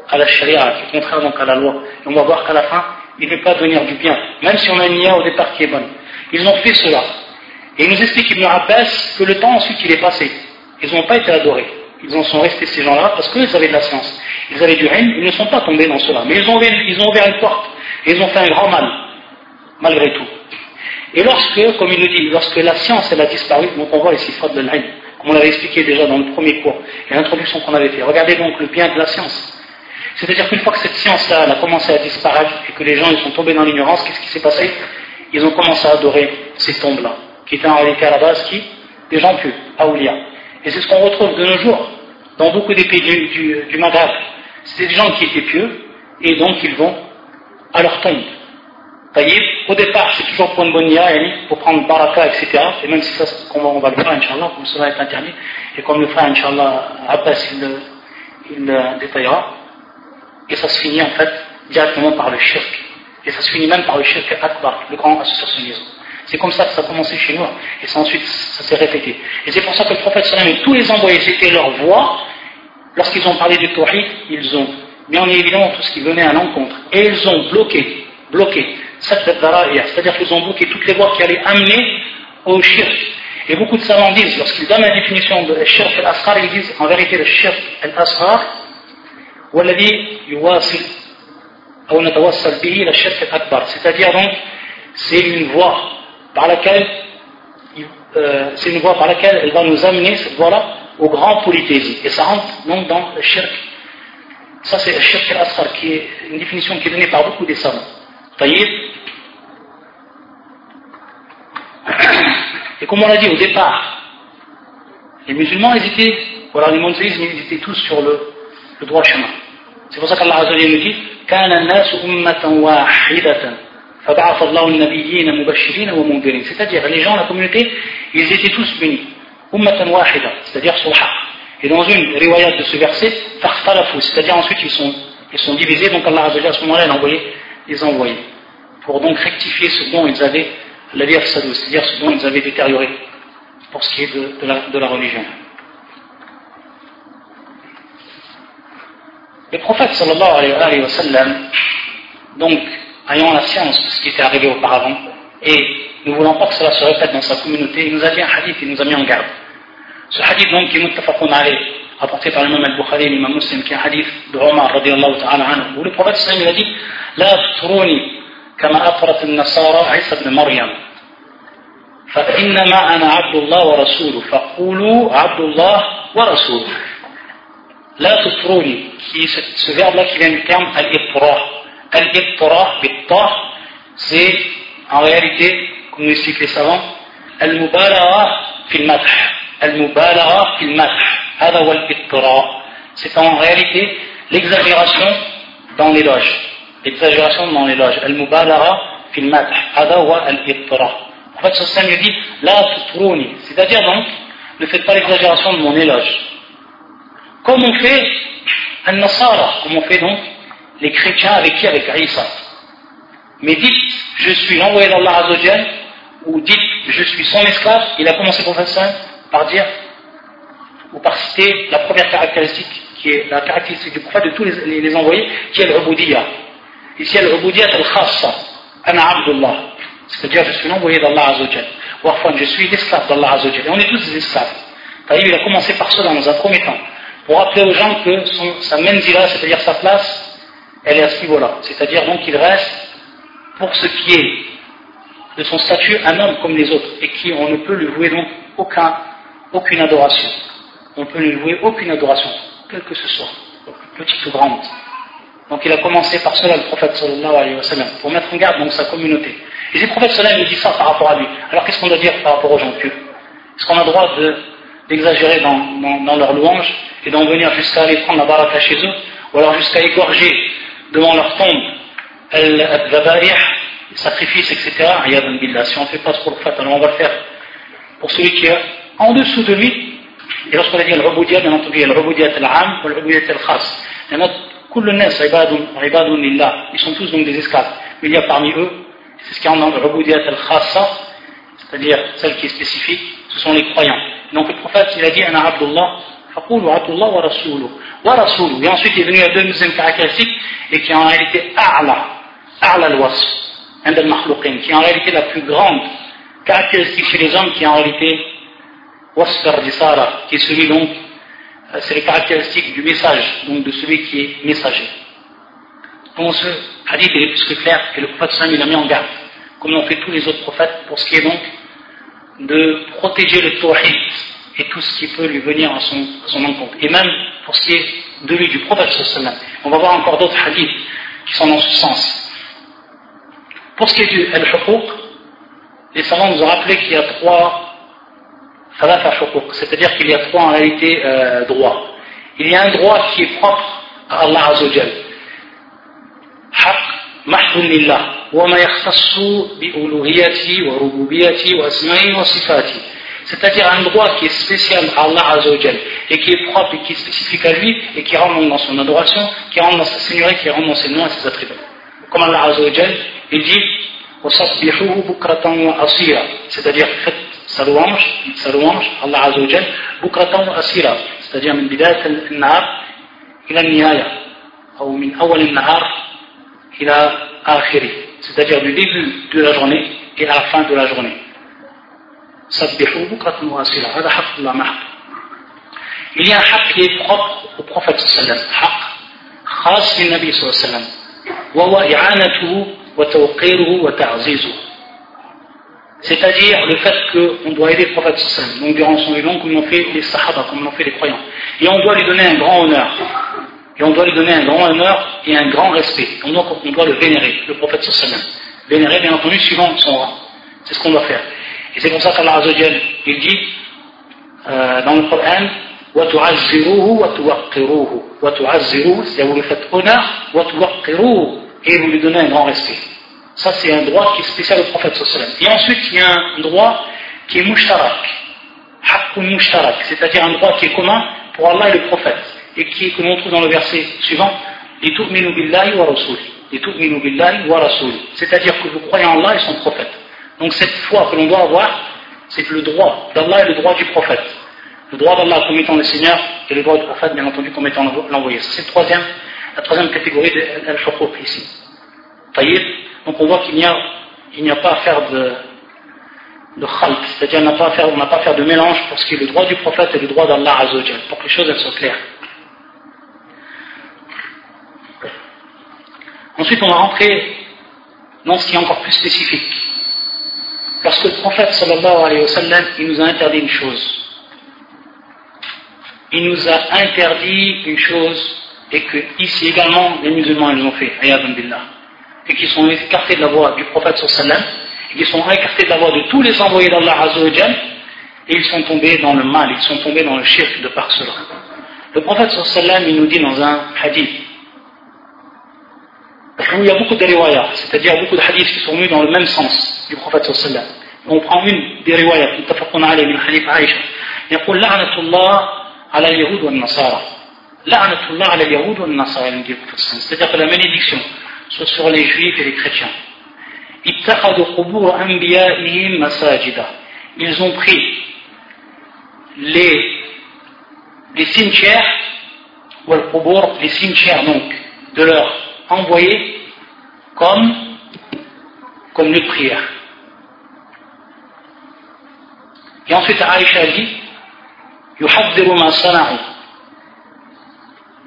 à la sharia, qui est contraire donc à la loi. Et on va voir qu'à la fin, il ne peut pas devenir du bien, même si on a une nia au départ qui est bonne. Ils ont fait cela. Et il nous explique Ibn Abbas que le temps ensuite il est passé. Ils n'ont pas été adorés. Ils en sont restés ces gens-là parce qu'ils avaient de la science. Ils avaient du règne, ils ne sont pas tombés dans cela. Mais ils ont, ils ont ouvert une porte et ils ont fait un grand mal, malgré tout. Et lorsque, comme il nous dit, lorsque la science elle a disparu, donc on voit de l'Ain, comme on l'avait expliqué déjà dans le premier cours, et l'introduction qu'on avait fait. Regardez donc le bien de la science. C'est-à-dire qu'une fois que cette science-là a commencé à disparaître et que les gens ils sont tombés dans l'ignorance, qu'est-ce qui s'est passé? Ils ont commencé à adorer ces tombes-là, qui étaient en réalité à la base qui? Des gens pieux, Aoulia. Et c'est ce qu'on retrouve de nos jours dans beaucoup des pays du, du, Maghreb. C'est des gens qui étaient pieux et donc ils vont à leur tombe. Taïb, au départ, c'est toujours pour une bonne IA, pour prendre baraka, etc. Et même si ça, on va le faire, Inch'Allah, comme cela est interdit, et comme le frère, Inch'Allah, Abbas, il, il détaillera. Et ça se finit, en fait, directement par le shirk. Et ça se finit même par le shirk akbar, le grand associationnisme. C'est comme ça que ça a commencé chez nous, et ça, ensuite, ça s'est répété. Et c'est pour ça que le prophète et tous les envoyés, c'était leur voix, lorsqu'ils ont parlé du tawhid, ils ont mis en évidence tout ce qui venait à l'encontre. Et ils ont bloqué, bloqué, c'est-à-dire qu'ils ont bloqué toutes les voies qui allaient amener au shirk. Et beaucoup de savants disent, lorsqu'ils donnent la définition de shirk al-asghar, ils disent en vérité le shirk al-asghar, c'est-à-dire donc c'est une voie par laquelle euh, c'est une voie par laquelle elle va nous amener cette voie-là au grand polythésie et ça rentre donc dans le shirk. Ça c'est le shirk al-asghar qui est une définition qui est donnée par beaucoup des savants taïb et comme on l'a dit au départ les musulmans ils étaient voilà les monothéismes ils étaient tous sur le, le droit chemin c'est pour ça qu'Allah Azza nous dit كان الناس أمة واحدة فبعث الله النبيين مبشرين ومنذرين c'est-à-dire les gens la communauté ils étaient tous bénis ummatan wahida c'est-à-dire sur et dans une riwayat de ce verset فاختلفوا c'est-à-dire ensuite ils sont, ils sont divisés donc Allah Azza à ce moment-là il a envoyé les envoyés pour donc rectifier ce dont ils avaient la c'est-à-dire ce dont ils avaient détérioré pour ce qui est de, de, la, de la religion Le prophète sallallahu alayhi wa sallam, donc, ayant la science de ce qui était arrivé auparavant, et ne voulant pas que cela se répète dans sa communauté, il nous a dit un hadith, il nous a mis en garde. Ce hadith donc qui est muttafaqun alayh, rapporté par l'imam al-Bukhari l'imam muslim, qui est un hadith de Omar radiallahu ta'ala anhu, où le prophète sallam il a dit, لا تطروني كما أطرت النصارى عيسى بن مريم فإنما أنا عبد الله ورسوله فقولوا عبد الله ورسوله La tufruni, qui ce verbe-là qui vient du terme al-ibtara. Al-ibtara, c'est en réalité, comme nous expliquent les savants, al-mubala'a fil madh. C'est en réalité l'exagération dans l'éloge. L'exagération dans l'éloge. En fait, ce système dit. C'est-à-dire donc, ne faites pas l'exagération de mon éloge. Comme on fait Nasara, comme on fait donc les chrétiens avec qui Avec Isa. Mais dites, je suis l'envoyé d'Allah Azzawajal, ou dites, je suis son esclave, il a commencé pour faire ça par dire, ou par citer la première caractéristique, qui est la caractéristique du prophète de tous les, envoyés, qui est le Rubudiyya. Ici, le Rubudiyya al-Khassa, Ana Abdullah. C'est-à-dire, je suis l'envoyé d'Allah Azzawajal. Ou enfin, je suis l'esclave d'Allah Azzawajal. Et on est tous des esclaves. Il a commencé par cela dans un premier temps pour rappeler aux gens que son, sa menzila, c'est-à-dire sa place, elle est à ce niveau-là. C'est-à-dire donc qu'il reste, pour ce qui est de son statut, un homme comme les autres, et qui on ne peut lui vouer donc aucun, aucune adoration. On peut lui vouer aucune adoration, quelle que ce soit, petite ou grande. Donc il a commencé par cela, le prophète sallallahu alayhi wa pour mettre en garde donc sa communauté. Et si le prophète sallallahu sallam dit ça par rapport à lui, alors qu'est-ce qu'on doit dire par rapport aux gens pieux? Est-ce qu'on a le droit de d'exagérer dans, dans, leur louange et d'en venir jusqu'à aller prendre la baraka chez eux, ou alors jusqu'à égorger devant leur tombe al-zabaih, les sacrifices, etc. Si on ne fait pas trop le fait, alors on va le faire pour celui qui est en dessous de lui. Et lorsqu'on a dit al-rubudiyat, bien entendu, il y a al-rubudiyat al-am ou al-rubudiyat al-khas. Ils sont tous donc des esclaves. Mais il y a parmi eux, c'est ce qu'il y a dans le rubudiyat al-khassa, c'est-à-dire celle qui est spécifique, ce sont les croyants. Donc le prophète, il a dit, Ana Abdullah, faqulu Abdullah wa Rasuluh. Wa Rasuluh. Et ensuite, il est venu à deux deuxième caractéristique, et qui est en réalité A'la, A'la al-Wasf, qui est en réalité la plus grande caractéristique chez les hommes, qui en réalité al qui est celui donc, euh, c'est les caractéristiques du message, donc de celui qui est messager. Donc ce hadith il est plus que clair, et le prophète Sam mis en garde, comme l'ont fait tous les autres prophètes, pour ce qui est donc de protéger le tawhid et tout ce qui peut lui venir à son, encontre. Et même pour ce qui est de lui, du prophète. On va voir encore d'autres hadiths qui sont dans ce sens. Pour ce qui est du al-huquq, les savants nous ont rappelé qu'il y a trois c'est-à-dire qu'il y a trois en réalité euh, droits. Il y a un droit qui est propre à Allah Azzawajal. Haq mahdun lillah, وما يختص بألوهيته وربوبيته وأسمائه وصفاته c'est-à-dire un droit qui est spécial à Allah Azzawajal et qui est propre et qui est spécifique à lui et qui rentre dans son adoration, qui rentre dans sa seigneurie, qui rentre dans ses noms et ses attributs. Comme Allah Azzawajal, il dit c'est-à-dire faites سروامش سروامش. الله عز وجل بكرة أسيرة تستطيع من بداية النهار إلى النهاية أو من أول النهار إلى آخره. c'est-à-dire du début de la journée et à la fin de la journée. سبحوا بكرة وأسيرة هذا حق الله معه il y a un حق qui est propre au prophète صلى الله عليه وسلم. حق خاص بالنبي صلى الله عليه وسلم. وهو إعانته وتوقيره وتعزيزه. c'est-à-dire le fait qu'on doit aider le prophète sallam donc durant son vivant comme l'ont fait les sahaba comme l'ont fait les croyants et on doit lui donner un grand honneur et on doit lui donner un grand honneur et un grand respect on doit, on doit le vénérer le prophète sallam vénérer bien entendu suivant son rang c'est ce qu'on doit faire et c'est pour ça qu'Allah Azzawajal, il dit euh, dans le Coran, وَتُعَزِّرُوهُ وَتُوَقِّرُوهُ وَتُعَزِّرُوهُ c'est-à-dire vous lui faites honneur, وَتُوَقِّرُوهُ et vous lui donnez un grand respect. Ça c'est un droit qui est spécial au prophète sallallahu Et ensuite il y a un droit qui est mushtarak, haqqun mushtarak, c'est-à-dire un droit qui est commun pour Allah et le prophète, et qui est, que l'on trouve dans le verset suivant, لِتُؤْمِنُوا بِاللَّهِ وَرَسُولِهِ لِتُؤْمِنُوا بِاللَّهِ وَرَسُولِهِ c'est-à-dire que vous croyez en Allah et son prophète. Donc cette foi que l'on doit avoir, c'est le droit d'Allah et le droit du prophète. Le droit d'Allah comme étant le Seigneur et le droit du prophète, bien entendu, comme étant l'envoyé. C'est la troisième, la troisième catégorie de al ici. donc on voit qu'il n'y a, pas à faire de, de c'est-à-dire on n'a pas, à faire, de mélange pour ce qui est le droit du prophète et le droit d'Allah Azzawajal, pour que les choses soient claires. Ensuite, on va rentrer dans ce qui est encore plus spécifique. Parce que le prophète sallallahu alayhi wa sallam, il nous a interdit une chose. Il nous a interdit une chose et que ici également les musulmans ils ont fait, billah, et qui sont écartés de la voie du prophète sallallahu et qui sont écartés de la voie de tous les envoyés d'Allah azawajal, et ils sont tombés dans le mal, ils sont tombés dans le shirk de par cela. Le prophète sallallahu il nous dit dans un hadith, il y a beaucoup de riwayat, c'est-à-dire beaucoup de hadiths qui sont venus dans le même sens du prophète sallallahu On prend une des riwayat, متفق عليه من حديث عائشة يقول لعنة الله على اليهود والنصارى لعنة الله على اليهود والنصارى nous dit le prophète c'est-à-dire que la malédiction soit sur les juifs et les chrétiens اتخذوا قبور أنبيائهم مساجدا ils ont pris les, les cimetières ou les cimetières donc de leurs envoyés comme, comme lieu de prière. Et ensuite, Aïcha dit يحذر ما صنعوا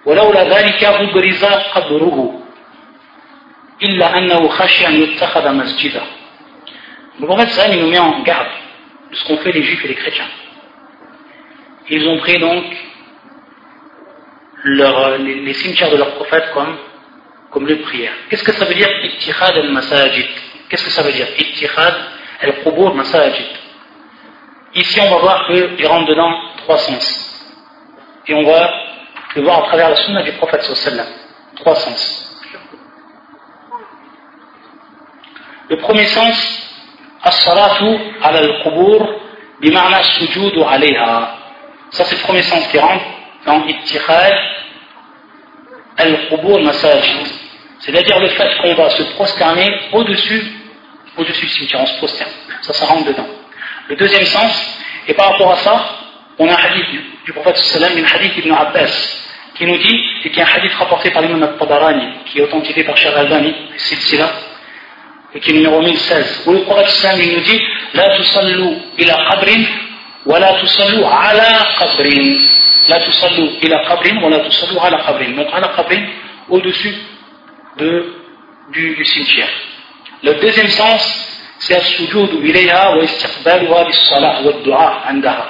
ولولا ذلك أبرز قبره إلا أنه خشي أن يتخذ مسجدا Le prophète Salam il nous met en garde de ce qu'ont fait les juifs et les chrétiens. Ils ont pris donc leur, les, les cimetières de leur prophète comme comme lieu de prière. Qu'est-ce que ça veut dire Ittihad al-masajid Qu'est-ce que ça veut dire Ittihad al-qubur masajid. Ici, on va voir qu'il rentre dedans trois sens. Et on va le voir à travers la sunna du prophète sallam. Trois sens. Le premier sens, as-salatu ala al-qubur bima'na sujudu alayha. Ça, c'est le premier sens qui rentre dans Ittihad al-qubur masajid. C'est-à-dire le fait qu'on va se prosterner au-dessus, au-dessus du cimetière, on se prosterne. Ça, ça rentre dedans. Le deuxième sens, et par rapport à ça, on a un hadith du, du prophète sallam, un hadith d'Ibn Abbas, qui nous dit, et qui est un hadith rapporté par l'imam al-Tabarani, qui est authentifié par Cheikh Albani, Silsila, et qui est numéro 1016, où le prophète il nous dit, La tusallu ila qabrin, wa la tusallu ala qabrin. La tusallu ila qabrin, wa la tusallu ala qabrin. Donc, ala qabrin, au-dessus de, du, du cimetière. Le deuxième sens, c'est al-sujoud ilayha wa istiqbaluha bis-salah wa dua andaha.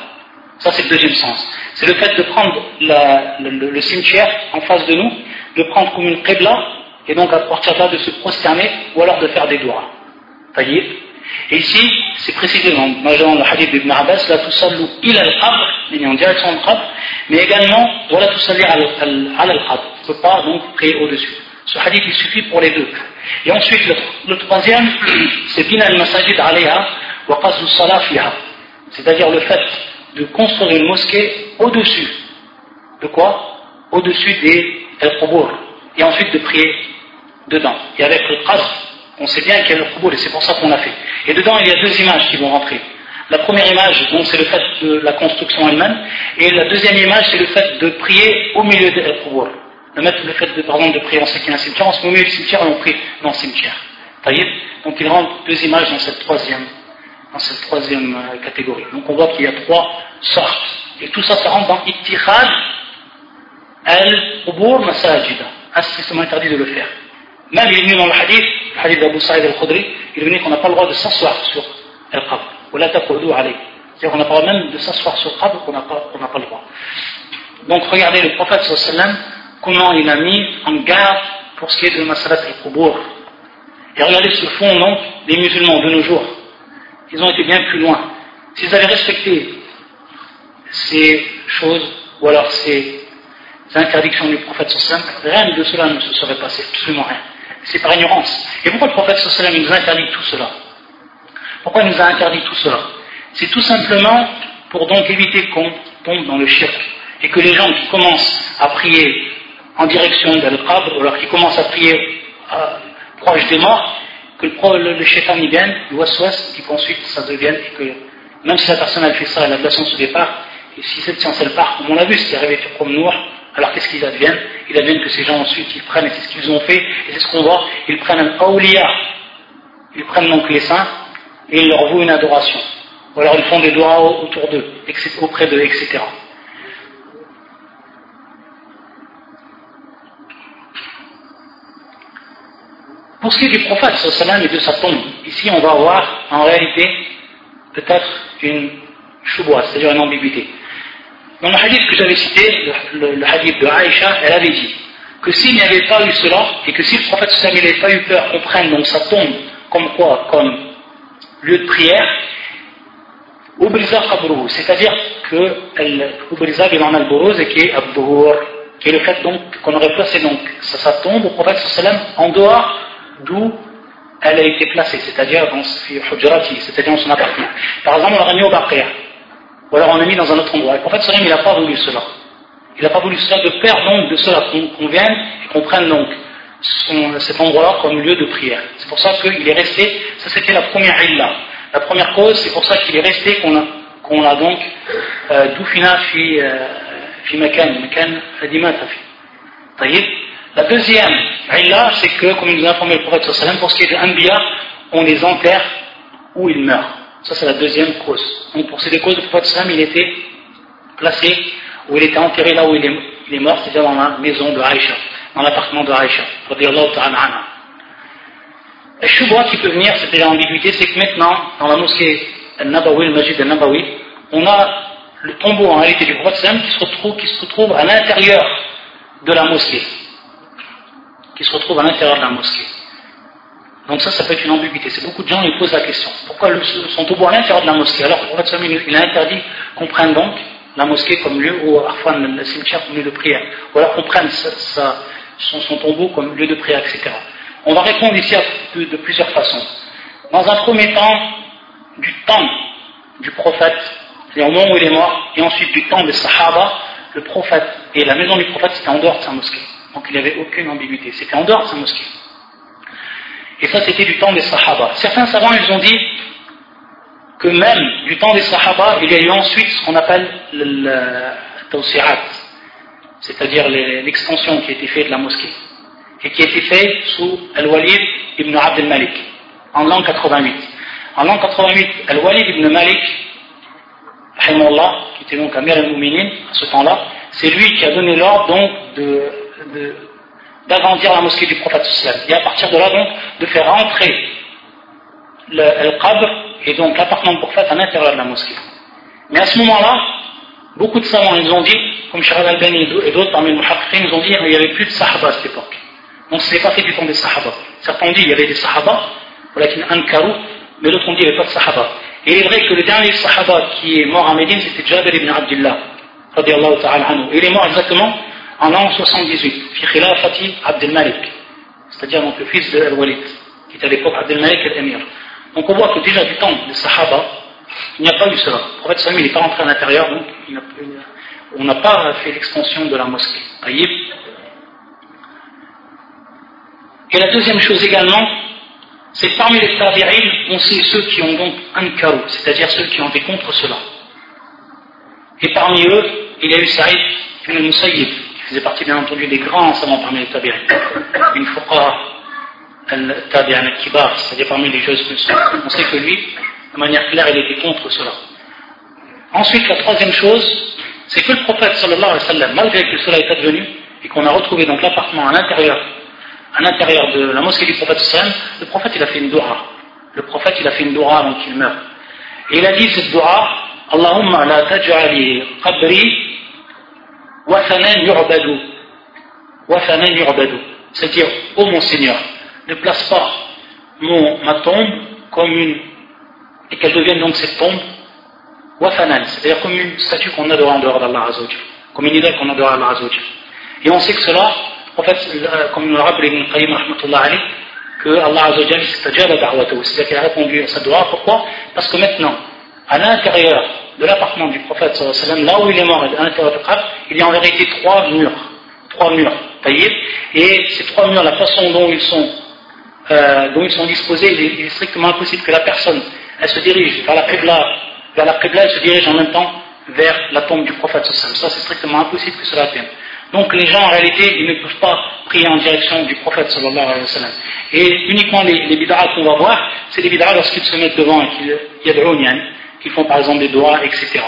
Ça, c'est le deuxième sens. C'est le fait de prendre la, le, le, le, cimetière en face de nous, de prendre comme une qibla, et donc à partir de là de se prosterner, ou alors de faire des doigts. Et ici, c'est précisé dans, le hadith d'Ibn Abbas, la tusallu ila al-qabr, en direction du qabr, mais également, voilà tusalli ala al-qabr. On ne peut pas donc prier au-dessus. Ce hadith, il suffit pour les deux. Et ensuite, le, troisième, c'est bin al-masajid alayha wa salah C'est-à-dire le fait de construire une mosquée au-dessus. De quoi? Au-dessus des al Et ensuite de prier dedans. Et avec le qasr, on sait bien qu'il y a le et c'est pour ça qu'on l'a fait. Et dedans, il y a deux images qui vont rentrer. La première image, donc, c'est le fait de la construction elle-même, et la deuxième image, c'est le fait de prier au milieu de al Le, le fait de, par exemple, de prier en ce qui un cimetière, on se met au milieu du cimetière et on prie dans le cimetière. Donc il rentre deux images dans cette troisième, dans cette troisième euh, catégorie. Donc on voit qu'il y a trois sortes. Et tout ça, ça rentre dans Ittihad al-Qubur Masajida. Ah, c'est interdit de le faire. Même il est venu dans le hadith, le hadith d'Abu Sa'id al-Khudri, il est venu qu'on n'a pas le droit de s'asseoir sur al-Qabr. C'est-à-dire qu'on n'a pas même de s'asseoir sur le qabr, qu'on n'a pas, pas, le droit. Donc regardez le prophète sallam, comment il a mis en garde pour ce qui est de Masalat al-Qubur. Et regardez ce fond donc des musulmans de nos jours. Ils ont été bien plus loin. S'ils avaient respecté ces choses, ou alors ces interdictions du prophète sallam, rien de cela ne se serait passé, absolument rien. C'est par ignorance. Et pourquoi le prophète sallam nous interdit tout cela? Pourquoi il nous a interdit tout cela? C'est tout simplement pour donc éviter qu'on tombe dans le shirk et que les gens qui commencent à prier en direction d'Al-Qabr ou alors qui commencent à prier euh, proche des morts, que le, le, shaitan y vienne, le waswas, et qu'ensuite ça devienne, et que même si la personne a fait ça, elle a de la science au départ, et si cette science elle part, comme on l'a vu, ce qui est arrivé sur Noir, alors qu'est-ce qu'ils adviennent? Ils adviennent que ces gens ensuite ils prennent, et c'est ce qu'ils ont fait, et c'est ce qu'on voit, ils prennent un awliya, ils prennent donc les saints, et ils leur vouent une adoration. Ou alors ils font des doigts autour d'eux, auprès d'eux, etc. Pour ce qui est du prophète sallam et de sa tombe, ici on va avoir en réalité peut-être une choua, c'est-à-dire une ambiguïté. Dans le hadith que j'avais cité, le, hadith de Aïcha, elle avait dit que s'il n'y avait pas eu cela, et que si le prophète n'avait pas eu peur qu'on prenne donc sa tombe comme quoi Comme lieu de prière, c'est-à-dire que Ubriza il en a le et qui est qui est le fait donc qu'on aurait placé donc sa tombe au prophète sallam en dehors d'où elle a été placée, c'est-à-dire dans c'est-à-dire son appartement. Par exemple, on l'aurait mis au Baqir, ou alors on l'a mis dans un autre endroit. Le prophète sallam il n'a pas voulu cela. Il n'a pas voulu cela de peur donc de cela qu'on vienne et qu'on prenne donc cet endroit-là comme lieu de prière. C'est pour ça qu'il est resté, ça c'était la première illa. La première cause, c'est pour ça qu'il est resté qu'on a, a donc euh, doufina fi, euh, fi makan, makan hadimata fi. La deuxième illa, c'est que, comme nous a informé le prophète pour ce qui est de l'anbiya, on les enterre où ils meurent. Ça c'est la deuxième cause. Donc pour ces deux causes, le prophète sallam, il était placé, où il était enterré là où il est, mort, c'est-à-dire dans la maison de Aïcha dans l'appartement de Aïcha. Le choubra qui peut venir, c'était l'ambiguïté, c'est que maintenant, dans la mosquée Al-Nabawi, le Majid Al-Nabawi, on a le tombeau en réalité du prophète qui se retrouve, qui se retrouve à l'intérieur de la mosquée. Qui se retrouve à l'intérieur de la mosquée. Donc ça, ça peut être une ambiguïté. C'est beaucoup de gens qui posent la question. Pourquoi le, son tombeau à l'intérieur de la mosquée? Alors le prophète il a interdit qu'on prenne donc la mosquée comme lieu, ou parfois le cimetière comme lieu de prière. Ou alors qu'on prenne son, tombeau comme lieu de prière, etc. On va répondre ici de, plusieurs façons. Dans un premier temps, du temps du prophète, c'est-à-dire au moment où il est mort, et ensuite du temps des Sahaba, le prophète et la maison du prophète c'était en dehors de sa mosquée. Donc il n'y avait aucune ambiguïté, c'était en dehors de sa mosquée. Et ça c'était du temps des Sahaba. Certains savants ils ont dit que même du temps des Sahaba, il y a eu ensuite ce qu'on appelle le, tawsi'at, c'est-à-dire l'extension qui a été faite de la mosquée, et qui a été faite sous Al-Walid ibn Abd al-Malik, en l'an 88. En l'an 88, Al-Walid ibn Malik, qui était donc Amir al-Muminin à ce temps-là, c'est lui qui a donné l'ordre donc d'agrandir la mosquée du prophète et à partir de là donc de faire entrer le, qabr et donc l'appartement de prophète à l'intérieur de la mosquée. Mais à ce moment-là, beaucoup de savants ils ont dit, comme Shara al-Albani et d'autres parmi les muhakkifins, ils ont dit qu'il n'y avait plus de sahaba à cette époque. Donc ce n'est pas fait du temps des sahaba. Certains ont dit qu'il y avait des sahaba, mais d'autres ont dit qu'il n'y avait pas de sahaba. Et il est vrai que le dernier sahaba qui est mort à Médine, c'était Jabir ibn Abdullah. Il est mort exactement en l'an 78, fi khilafati Abdel Malik. c'est-à-dire donc le fils de Al-Walid, qui était à l'époque Abdelmalik el-Emir. Donc on voit que déjà du temps des Sahaba, il n'y a pas eu cela. Le prophète Salam n'est pas rentré à l'intérieur, donc on n'a pas fait l'extension de la mosquée. Et la deuxième chose également, c'est parmi les tabi'in, on sait ceux qui ont donc un carreau, c'est-à-dire ceux qui ont été contre cela. Et parmi eux, il y a eu Saïd ibn Musayyib, faisait partie bien entendu des grands savants parmi les tabi'in, une fuqara al-tabi'in al-kibar, c'est-à-dire parmi les juges On sait que lui, de manière claire, il était contre cela. Ensuite, la troisième chose, c'est que le prophète sallallahu alayhi wa sallam, malgré que cela est advenu, et qu'on a retrouvé donc l'appartement à l'intérieur, à l'intérieur de la mosquée du prophète sallam, le prophète il a fait une dua. Le prophète il a fait une dua avant qu'il meure. Et il a dit cette dua, Allahumma la taj'ali qabri wafanan yu'badu. C'est-à-dire, ô mon Seigneur, ne place pas mon, ma tombe comme une, et qu'elle devienne donc cette tombe wafanan, c'est-à-dire comme une statue qu'on adore en dehors d'Allah Azzawajal, comme une idole qu'on adore Allah Azzawajal. Et on sait que cela, en fait, comme nous le rappelle Ibn Qayyim rahmatullah que Allah Azzawajal s'est da'watahu, c'est-à-dire qu'il a répondu à sa doigt. Pourquoi? Parce que maintenant, à l'intérieur de l'appartement du prophète là où il est mort, à l'intérieur du il y a en vérité trois murs, trois murs taillés, et ces trois murs, la façon dont ils sont, euh, disposés, il est, strictement impossible que la personne, elle se dirige vers la Qibla vers la Qibla, elle se dirige en même temps vers la tombe du prophète Ça, c'est strictement impossible que cela tienne. Donc les gens, en réalité, ils ne peuvent pas prier en direction du prophète sallallahu. Et uniquement les, les qu'on va voir, c'est les bid'as lorsqu'ils se mettent devant et qu'ils yad'ounian, qu'ils font par exemple des doigts, etc.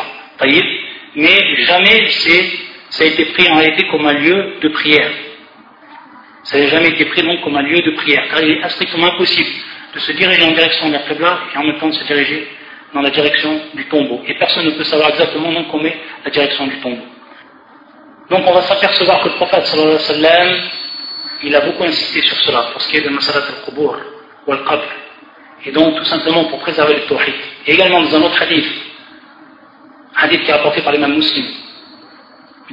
Mais jamais ça a été pris en réalité comme un lieu de prière. Ça n'a jamais été pris donc comme un lieu de prière, car il est strictement impossible de se diriger en direction de la Qibla et en même temps de se diriger dans la direction du tombeau. Et personne ne peut savoir exactement non comment la direction du tombeau. Donc on va s'apercevoir que le prophète sallallahu alayhi wa sallam, il a beaucoup insisté sur cela, pour ce qui est de Masalat al-Qubur ou al-Qabr. Et donc tout simplement pour préserver le tawhid. Et également dans un autre hadith, hadith qui est rapporté par l'imam muslim,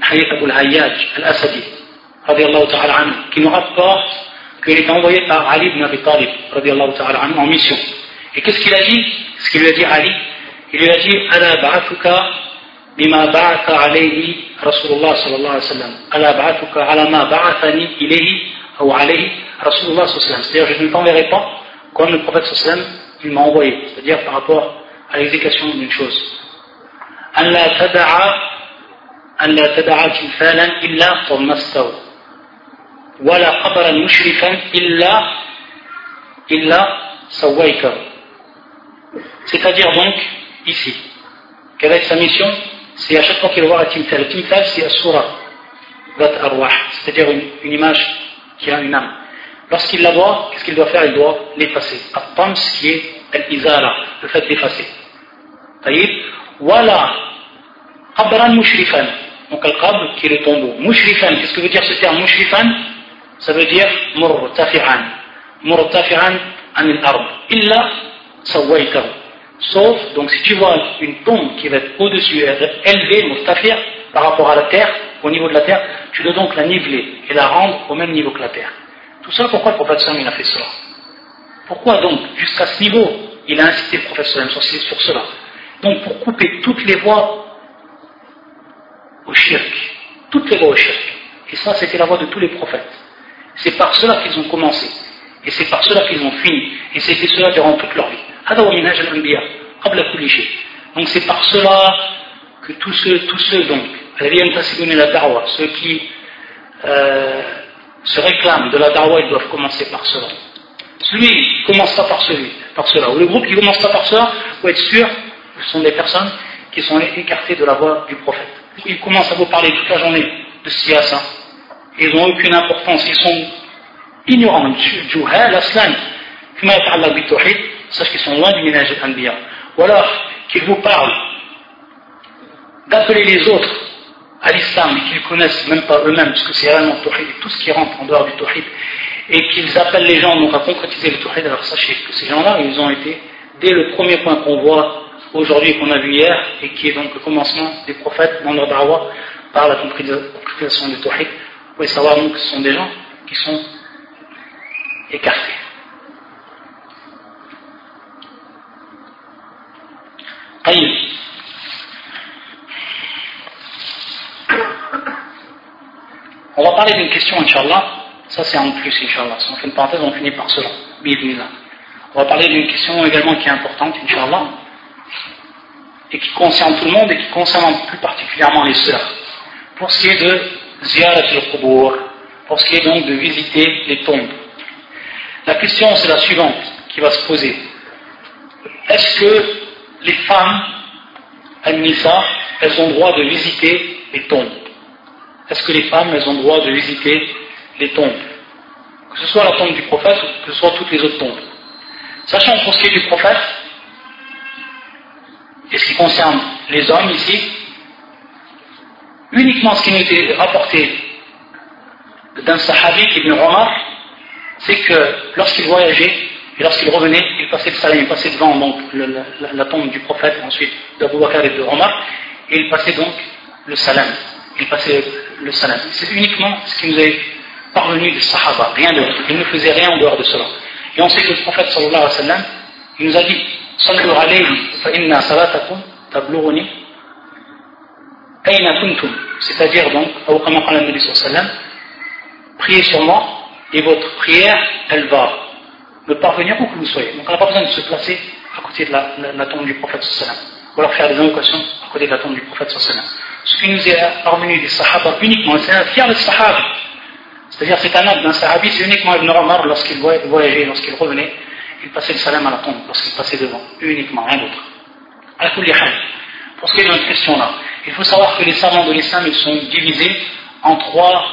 hadith Abu al-Hayyaj al-Asadi, qui nous rapporte qu'il est envoyé par Ali ibn Abi Talib, en mission. Et qu'est-ce qu'il a dit? Ce qu'il lui a dit Ali, il lui a dit Ala bima Rasulullah sallallahu. C'est-à-dire, je ne t'enverrai pas comme le prophète sallam, il m'a envoyé. C'est-à-dire par rapport à l'exécution d'une chose. c'est-à-dire donc, ici, quelle est sa mission C'est à chaque fois qu'il voit un timthal. Le timthal, c'est Asura, Arwah, c'est-à-dire une, image qui a une âme. Lorsqu'il la voit, qu'est-ce qu'il doit faire? Il doit l'effacer. At-tams, qui est al-izara, le fait d'effacer. Voilà, qabran mushrifan. Donc al-qabr, qui est le tombeau. Mushrifan, qu'est-ce que veut dire ce terme? Mushrifan Ça veut dire murtafi'an. Murtafi'an an al-ard. Illa sawaytahu. Sauf, donc si tu vois une tombe qui va être au-dessus, élevée, mustafir, par rapport à la terre, au niveau de la terre, tu dois donc la niveler et la rendre au même niveau que la terre. Tout ça, pourquoi le prophète il a fait cela Pourquoi donc, jusqu'à ce niveau, il a incité le prophète sur, sur cela Donc pour couper toutes les voies au shirk, toutes les voies au shirk. Et ça, c'était la voie de tous les prophètes. C'est par cela qu'ils ont commencé. Et c'est par cela qu'ils ont fini. Et c'était cela durant toute leur vie. Donc c'est par cela que tous ceux, tous ceux donc, ceux qui euh, se réclament de la darwa, ils doivent commencer par cela. Celui qui commence pas par celui, par cela, ou le groupe qui commence pas par cela, faut être sûr, ce sont des personnes qui sont écartées de la voie du prophète. Ils commencent à vous parler toute la journée de siyasa. Ils n'ont aucune importance, ils sont ignorants, juhal, aslan, sache qu'ils sont loin du ménage d'Anbiya. Ou alors qu'ils vous parlent d'appeler les autres à l'islam et qu'ils connaissent même pas eux-mêmes, puisque c'est réellement tawhid, tout ce qui rentre en dehors du tawhid, et qu'ils appellent les gens donc à concrétiser le tawhid, alors sachez que ces gens-là, ils ont été, dès le premier point qu'on voit aujourd'hui, qu'on a vu hier, et qui est donc le commencement des prophètes dans leur par la concrétisation du tawhid, vous pouvez savoir donc que ce sont des gens qui sont écarté. On va parler d'une question, Inch'Allah. Ça, c'est en plus, Inch'Allah. Si on fait une parenthèse, on finit par cela. On va parler d'une question également qui est importante, Inch'Allah, et qui concerne tout le monde et qui concerne plus particulièrement les sœurs. Pour ce qui est de ziyarat al-qubur, pour ce qui est donc de visiter les tombes. La question, c'est la suivante qui va se poser. Est-ce que les femmes, al-nisa, elles ont droit de visiter les tombes? Est-ce que les femmes, elles ont droit de visiter les tombes? Que ce soit la tombe du prophète ou que ce soit toutes les autres tombes. Sachant pour ce qui est du prophète, et ce qui concerne les hommes ici, uniquement ce qui nous était rapporté d'un sahabi, Ibn Omar, c'est que lorsqu'il voyageait et lorsqu'il revenait, il passait le salam, il passait devant donc, la, tombe du prophète, ensuite d'Abu Bakr et de Omar, et il passait donc le salam. Il passait le salam. C'est uniquement ce qui nous est parvenu du sahaba, rien d'autre. Il ne faisait rien en dehors de cela. Et on sait que le prophète sallallahu alayhi wa sallam, il nous a dit Sallu alayhi fa inna salatakum tablughuni ayna kuntum. C'est-à-dire donc, ou comme a Nabi sallam, priez sur moi et votre prière, elle va me parvenir où que vous soyez. Donc on n'a pas besoin de se placer à côté de la, la, tombe du prophète sallam, ou alors faire des invocations à côté de la tombe du prophète sallam. Ce qui nous est parvenu des sahaba uniquement, c'est un fier des sahaba c'est-à-dire c'est un acte d'un sahabi, c'est uniquement Ibn Omar lorsqu'il voyageait, lorsqu'il revenait, il passait le salam à la tombe, lorsqu'il passait devant, uniquement, rien d'autre. Pour ce qui est de notre question-là, il faut savoir que les savants de l'islam, ils sont divisés en trois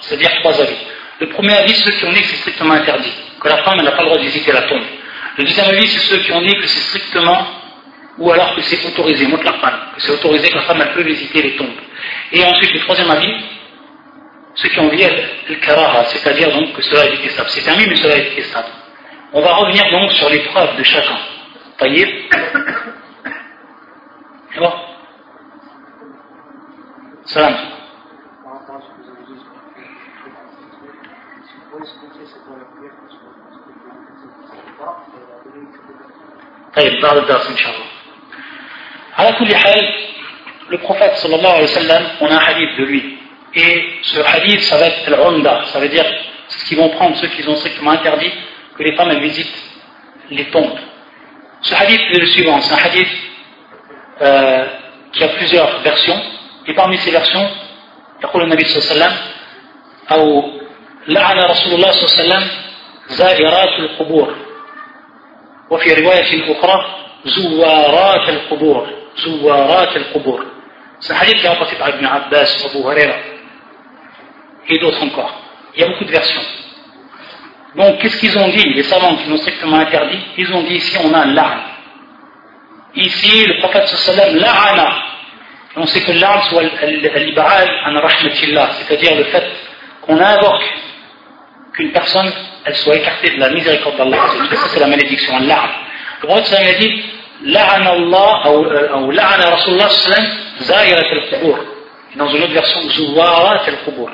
c'est-à-dire trois avis. Le premier avis, ceux qui ont dit que c'est strictement interdit, que la femme n'a pas le droit de visiter la tombe. Le deuxième avis, c'est ceux qui ont dit que c'est strictement ou alors que c'est autorisé, montre la femme, que c'est autorisé que la femme elle peut visiter les tombes. Et ensuite, le troisième avis, ceux qui ont dit le karaha, c'est-à-dire donc que cela est détestable. C'est permis, mais cela est détestable. On va revenir donc sur les preuves de chacun. Taïb. C'est bon Salam. طيب بعد الدرس ان شاء الله le prophète sallallahu alayhi wa sallam, on a un hadith de lui. Et ce hadith, ça va être al ça veut dire ce qu'ils vont prendre, ceux qui ont strictement interdit que les femmes elles visitent les tombes. Ce hadith est le suivant, c'est un hadith euh, qui a plusieurs versions, et parmi ces versions, يقول النبي صلى الله عليه وسلم أو لعن رسول الله صلى الله عليه وسلم زائرات القبور وفي رواية أخرى زوارات القبور زوارات القبور c'est un hadith Ibn Abbas, Abu Huraira et d'autres encore il y a beaucoup de versions donc qu'est-ce qu'ils ont dit les savants qui l'ont strictement interdit ils ont dit ici on a l'arme ici le prophète sallam la'ana on sait que l'arme soit l'ib'al an rahmatillah c'est-à-dire le fait qu'on invoque qu'une personne elle soit écartée de la miséricorde d'Allah ça c'est la malédiction l'arme le prophète sallam a dit رسول الله صلى الله عليه وسلم زائرة القبور dans une autre version زوارات القبور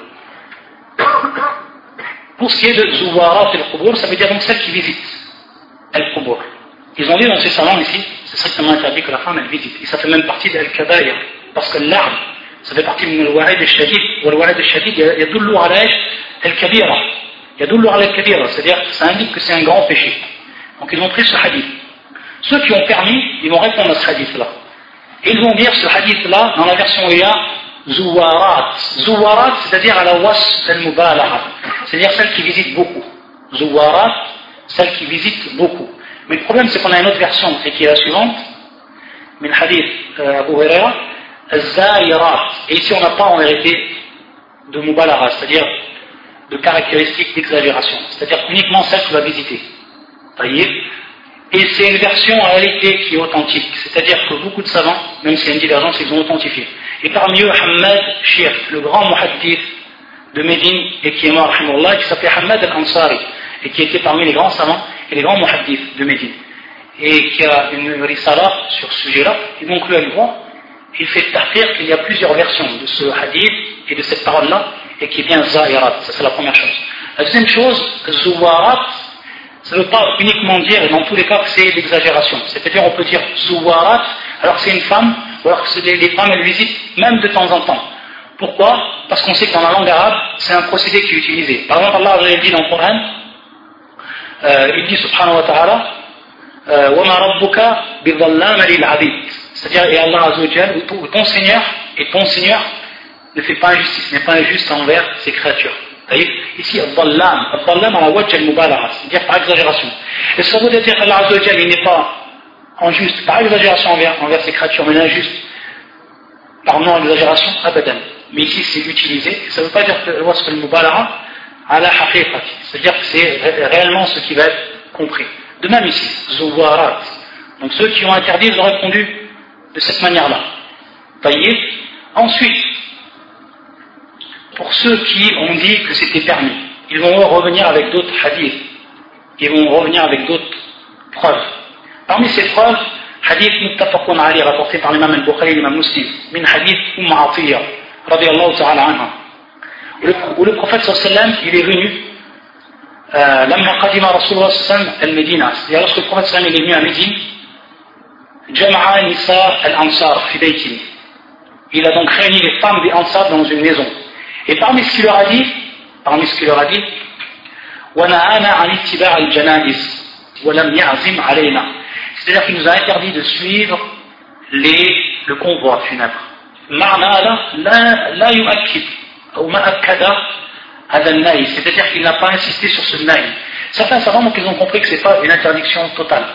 pour ce qui est de زوارات القبور ça veut dire donc celle qui visite القبور ils ont dit dans ces salons ici c'est strictement interdit que la femme elle visite et ça fait même partie d'al-kabair parce que l'arme ça fait partie من الوعيد الشديد والوعيد الشديد يدل على إيش الكبيرة Il y a d'où le Yadullu al kabira c'est-à-dire ça indique que c'est un grand péché. Donc ils ont pris ce hadith. Ceux qui ont permis, ils vont répondre à ce hadith-là. Ils vont dire ce hadith-là, dans la version IA, Zouwarat. Zouwarat, c'est-à-dire à la was al-mubalaha. C'est-à-dire celle qui visite beaucoup. Zouwarat, celle qui visite beaucoup. Mais le problème, c'est qu'on a une autre version, et qui est la suivante. Mais le hadith euh, Abu Huraira, Zairat. Et ici, on n'a pas en vérité de mubalaha, c'est-à-dire de caractéristiques d'exagération. C'est-à-dire uniquement celle qui va visiter. Et c'est une version en réalité qui est authentique. C'est-à-dire que beaucoup de savants, même s'il y a une divergence, ils ont authentifié. Et parmi eux, Hamad Shir, le grand muhaddith de Médine et qui est mort, qui s'appelait Hamad al-Ansari, et qui était parmi les grands savants et les grands muhaddiths de Médine. Et qui a une risala sur ce sujet-là, et donc lui, à il fait tahrir qu'il y a plusieurs versions de ce hadith et de cette parole-là, et qui est bien zahirat, ça c'est la première chose. La deuxième chose, zouwarat, ça ne veut pas uniquement dire, et dans tous les cas, que c'est l'exagération. C'est-à-dire, on peut dire zouwarat, alors que c'est une femme, ou alors que les, les femmes, elles visitent même de temps en temps. Pourquoi Parce qu'on sait que dans la langue arabe, c'est un procédé qui est utilisé. Par exemple, Allah a dit dans le Coran, euh, il dit subhanahu wa ta'ala, وَمَا رَبُّكَ بِظَلَّامَ لِلْعَبِيدِ c'est-à-dire, et Allah Azzawajal, ou ton Seigneur, et ton Seigneur ne fait pas injustice, n'est pas injuste envers ses créatures. Ici, al-dhallam, al-dhallam à la wajh al-mubalagha, c'est-à-dire par exagération. Est-ce qu'on veut dire qu'Allah Azzawajal, il n'est pas injuste par exagération envers, ses créatures, mais injuste par non-exagération Abadan. Mais ici, c'est utilisé, ça ne veut pas dire que wasf al-mubalagha à la haqiqati, c'est-à-dire que c'est réellement ce qui va être compris. De même ici, zuwarat. Donc ceux qui ont interdit, ils ont répondu de cette manière-là. Ensuite, pour ceux qui ont dit que c'était permis, ils vont revenir avec d'autres hadiths. Ils vont revenir avec d'autres preuves. Parmi ces preuves, hadith muttafaqun ali rapporté par l'imam al-Bukhari et l'imam muslim, min hadith Umm Atiyya, radiallahu ta'ala anha. Où le prophète sallam, il est venu, euh, لما قدم رسول الله صلى الله عليه وسلم المدينة, c'est-à-dire lorsque le prophète sallam il est venu à Médine, Jama'a Nisa al-Ansar fi Il a donc réuni les femmes des Ansar dans une maison. Et parmi ce qu'il leur a dit, parmi ce qu'il leur a dit, c'est-à-dire qu'il nous a interdit de suivre les, le convoi funèbre. C'est-à-dire qu'il n'a pas insisté sur ce naï. Certains savants, donc, ils ont compris que ce n'est pas une interdiction totale.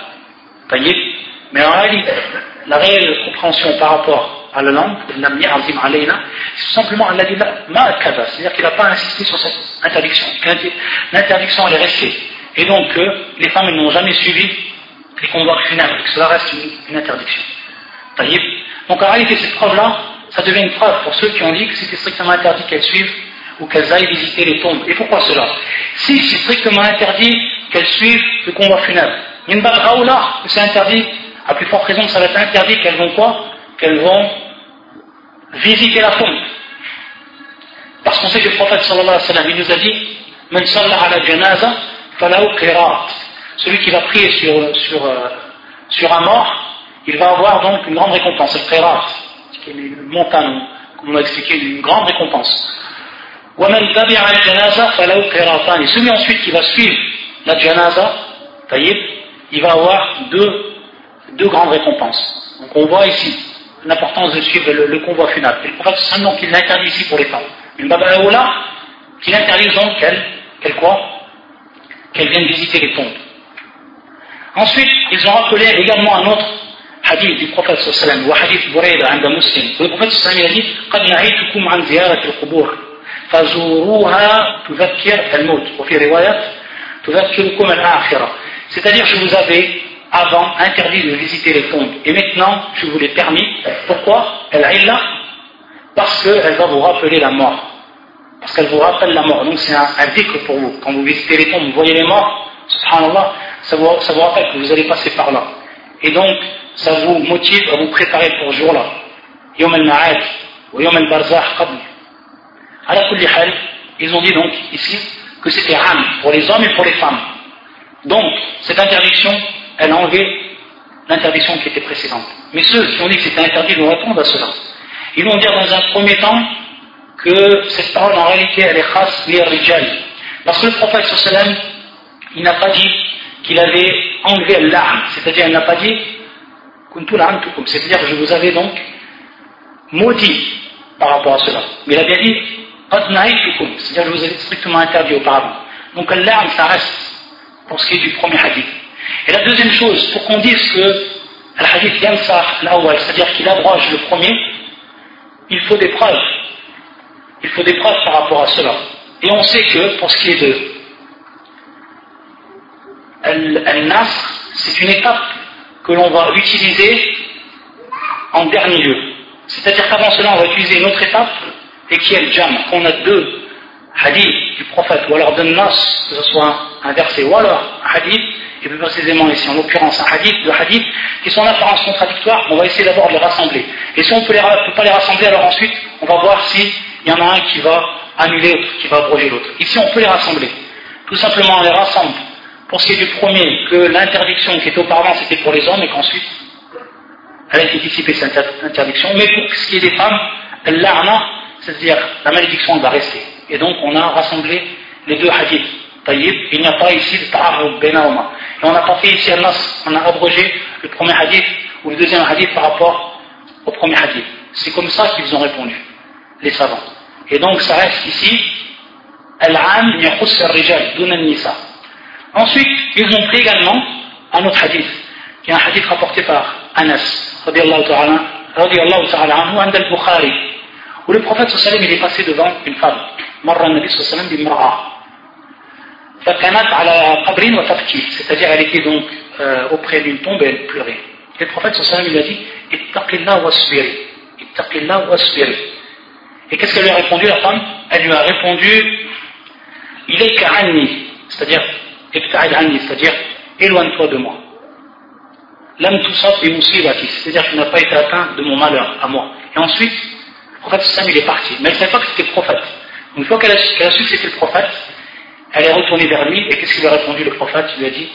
Mais en réalité, la réelle compréhension par rapport à la langue, c'est simplement Allah dit c'est-à-dire qu'il n'a pas insisté sur cette interdiction. L'interdiction elle est restée. Et donc euh, les femmes n'ont jamais suivi les convois funèbres, que cela reste une, interdiction. Donc en réalité cette preuve-là, ça devient une preuve pour ceux qui ont dit que c'était strictement interdit qu'elles suivent ou qu'elles aillent visiter les tombes. Et pourquoi cela? Si c'est strictement interdit qu'elles suivent le convoi funèbre, c'est interdit, à plus forte raison ça va être interdit qu'elles vont quoi Qu'elles vont visiter la tombe. Parce qu'on sait que le prophète sallallahu alayhi wa sallam, il nous a dit Man salla ala janaza falahu qirat. Celui qui va prier sur, sur, euh, sur un mort, il va avoir donc une grande récompense. Le qirat, qui est une montagne, comme on l'a expliqué, une grande récompense. ومن تبع الجنازة فله قراطان. Et celui ensuite qui va suivre la janaza, il va avoir deux, deux grandes récompenses. Donc on voit ici l'importance de suivre le, convoi funèbre. Et le prophète sallam qu'il l'interdit ici pour les femmes. Une babaoula qu'il interdit donc qu'elle quoi Qu'elle vienne visiter les tombes. Ensuite, ils ont rappelé également un autre hadith du prophète sallam, ou hadith Burayda عند مسلم. Le prophète sallam il a dit قد نهيتكم عن زيارة القبور فزوروها تذكر الموت وفي رواية تذكركم الآخرة. C'est-à-dire, je vous avais avant interdit de visiter les tombes. Et maintenant, je vous l'ai permis. Pourquoi? Elle est là Parce qu'elle va vous rappeler la mort. Parce qu'elle vous rappelle la mort. Donc c'est un, un pour vous. Quand vous visitez les tombes, vous voyez les morts, subhanallah, ça vous, ça vous rappelle que vous allez passer par là. Et donc, ça vous motive à vous préparer pour ce jour-là. Yom al-Ma'ad, ou Yom al-Barzakh, qabl. À la ils ont dit donc ici que c'était ram pour les hommes et pour les femmes. Donc, cette interdiction, elle a enlevé l'interdiction qui était précédente. Mais ceux qui ont dit que c'était interdit vont répondre à cela. Ils vont dire dans un premier temps que cette parole en réalité elle est khas rijal. Parce que le prophète sallam, il n'a pas dit qu'il avait enlevé l'âme, c'est-à-dire il n'a pas dit c'est-à-dire je vous avais donc maudit par rapport à cela. Mais il a bien dit c'est-à-dire je vous avais strictement interdit auparavant. Donc l'âme ça reste pour ce qui est du premier hadith. Et la deuxième chose, pour qu'on dise que le hadith yansah l'awal, c'est-à-dire qu'il abroge le premier, il faut des preuves. Il faut des preuves par rapport à cela. Et on sait que, pour ce qui est de Al-Nasr, c'est une étape que l'on va utiliser en dernier lieu. C'est-à-dire qu'avant cela, on va utiliser une autre étape, et qui est le jam, qu'on a deux hadiths du prophète, ou alors de Nas, que ce soit un verset, ou alors un hadiths, et plus précisément ici en l'occurrence un hadith, deux hadiths, qui sont en apparence contradictoires, on va essayer d'abord de les rassembler. Et si on ne peut, pas les rassembler, alors ensuite on va voir s'il y en a un qui va annuler l'autre, qui va abroger l'autre. Ici on peut les rassembler. Tout simplement on les rassemble pour ce qui est du premier, que l'interdiction qui était auparavant c'était pour les hommes et qu'ensuite elle a été dissipée cette interdiction, mais pour ce qui est des femmes, l'arna, c'est-à-dire la malédiction va rester. Et donc on a rassemblé les deux hadiths. Il n'y a pas ici de ta'arrub benahuma. Et on pas fait ici un nas, on a abrogé le premier hadith ou le deuxième hadith par rapport au premier hadith. C'est comme ça qu'ils ont répondu, les savants. Et donc ça reste ici, al-am al-rijal, dun nisa Ensuite, ils ont pris également un autre hadith, qui est un hadith rapporté par Anas, radiallahu ta'ala anhu, and al-Bukhari, où le prophète sallam il est passé devant une femme. Marra nabi sallam bimra'a. C'est-à-dire elle était donc euh, auprès d'une tombe et elle pleurait et le prophète lui a dit et qu'est-ce qu'elle lui a répondu la femme? Elle lui a répondu ilayka anni c'est-à-dire c'est-à-dire éloigne-toi de moi. L'âme tout ça, c'est-à-dire tu n'as pas été atteint de mon malheur à moi. Et ensuite, le prophète Sam il est parti. Mais elle ne savait pas que c'était le prophète. Une fois qu'elle a, su que c'était le prophète, elle est retournée vers lui et qu'est-ce qu'il a répondu le prophète? Il lui a dit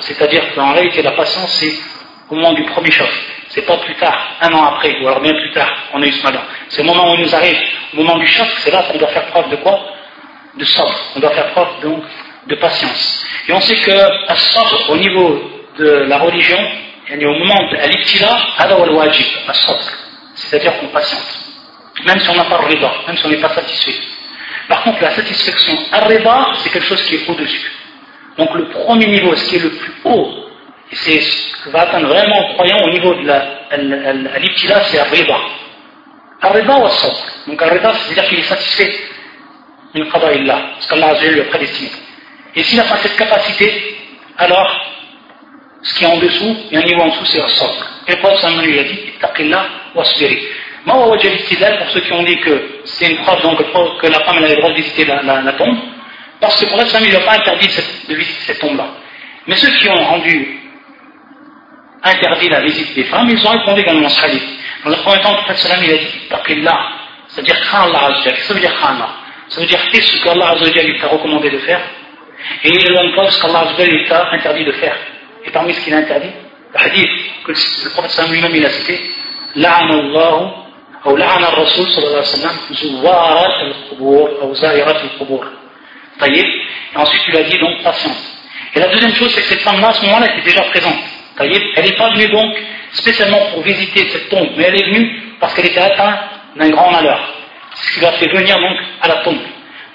c'est-à-dire qu'en réalité la patience c'est au moment du premier choc c'est pas plus tard, un an après, ou alors bien plus tard, on a eu ce malheur. C'est au moment où il nous arrive, au moment du choc, c'est là qu'on doit faire preuve de quoi? De sabre. On doit faire preuve donc de patience. Et on sait que à au niveau de la religion, au moment de l'ibtila, c'est-à-dire qu'on patiente. Même si on n'a pas le même si on n'est pas satisfait. Par contre, la satisfaction à c'est quelque chose qui est au-dessus. Donc le premier niveau, ce qui est le plus haut, c'est ce que va atteindre vraiment le croyant au niveau de l'ibtila, c'est Arriba. Arriba ou sabr. Donc Arriba, c'est-à-dire qu'il est satisfait min qada'illah, parce qu'Allah a le prédestiné. Et s'il n'a pas cette capacité, alors ce qui est en dessous, a un niveau en dessous, c'est sabr. Et le prophète lui a dit, ittaqillah wa pour ceux qui ont dit que c'est une preuve que la femme elle avait le droit de visiter la, tombe, parce que pour l'islam, il n'a pas interdit de visiter cette tombe-là. Mais ceux qui ont rendu interdit la visite des femmes, ils ont répondu également à ce hadith. Dans le premier temps, le Salam, il a dit Taqillah, c'est-à-dire Khan Allah Qu'est-ce ça veut dire Khan Ça veut dire fais ce qu'Allah Azzajal lui t'a recommandé de faire, et il donne pas ce qu'Allah Azzajal lui t'a interdit de faire. Et parmi ce qu'il a interdit, le hadith que le prophète lui-même il a cité La'anallahu أو لعن الرسول صلى الله عليه وسلم زوارات القبور أو زائرات القبور. طيب Et ensuite il a dit donc patience. Et la deuxième chose c'est que cette femme-là à ce moment-là était déjà présente. طيب Elle n'est pas venue donc spécialement pour visiter cette tombe, mais elle est venue parce qu'elle était atteinte d'un grand malheur ce qui l'a fait venir donc à la tombe.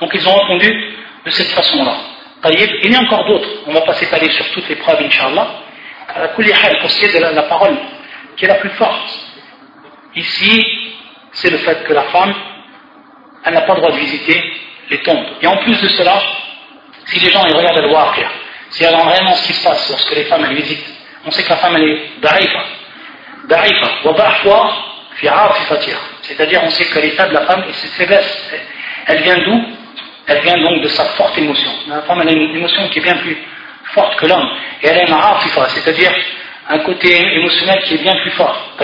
Donc ils ont répondu de cette façon-là. Il y a encore d'autres, on ne va pas s'étaler sur toutes les preuves, Inch'Allah. Pour ce qui est de la, parole qui est la plus forte, ici, c'est le fait que la femme, elle n'a pas le droit de visiter les tombes. Et en plus de cela, si les gens ils regardent le waqir, si elle vraiment ce qui se passe lorsque les femmes elles visitent, on sait que la femme elle est da'ifa, da'ifa, wa fi c'est-à-dire, on sait que l'état de la femme et faiblesse, elle vient d'où? Elle vient donc de sa forte émotion. La femme, elle a une émotion qui est bien plus forte que l'homme. Et elle a une c'est-à-dire un côté émotionnel qui est bien plus fort.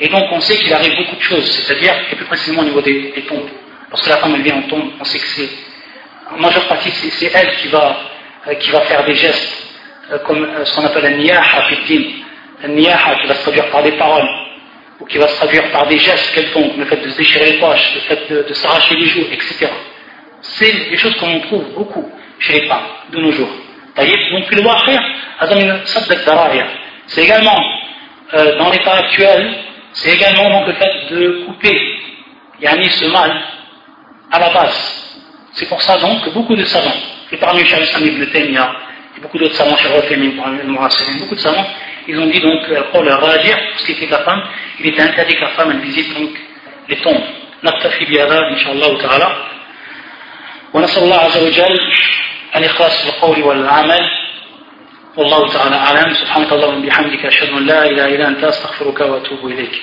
Et donc, on sait qu'il arrive beaucoup de choses, c'est-à-dire, et plus précisément au niveau des, tombes. Lorsque la femme, vient en tombe, on sait que c'est, en majeure partie, c'est elle qui va, euh, qui va faire des gestes, euh, comme euh, ce qu'on appelle un niyaha, un niyaha qui va se traduire par des paroles ou qui va se traduire par des gestes quelconques, le fait de se déchirer les poches, le fait de, s'arracher les joues, etc. C'est des choses qu'on trouve beaucoup chez les femmes de nos jours. Donc le c'est également dans l'état actuel, c'est également donc le fait de couper yani ce mal à la base. C'est pour ça donc que beaucoup de savants, et parmi les Islam ibn Taymiyyah, et beaucoup d'autres savants, beaucoup de savants, ils ont dit donc, pour leur réagir, pour ce qui était de la femme, il était interdit que la femme elle visite donc les tombes. نكتفي بهذا إن شاء الله تعالى ونسأل الله عز وجل الإخلاص في القول والعمل والله تعالى أعلم. سبحانك اللهم وبحمدك أشهد أن لا إله إلا أنت أستغفرك وأتوب إليك.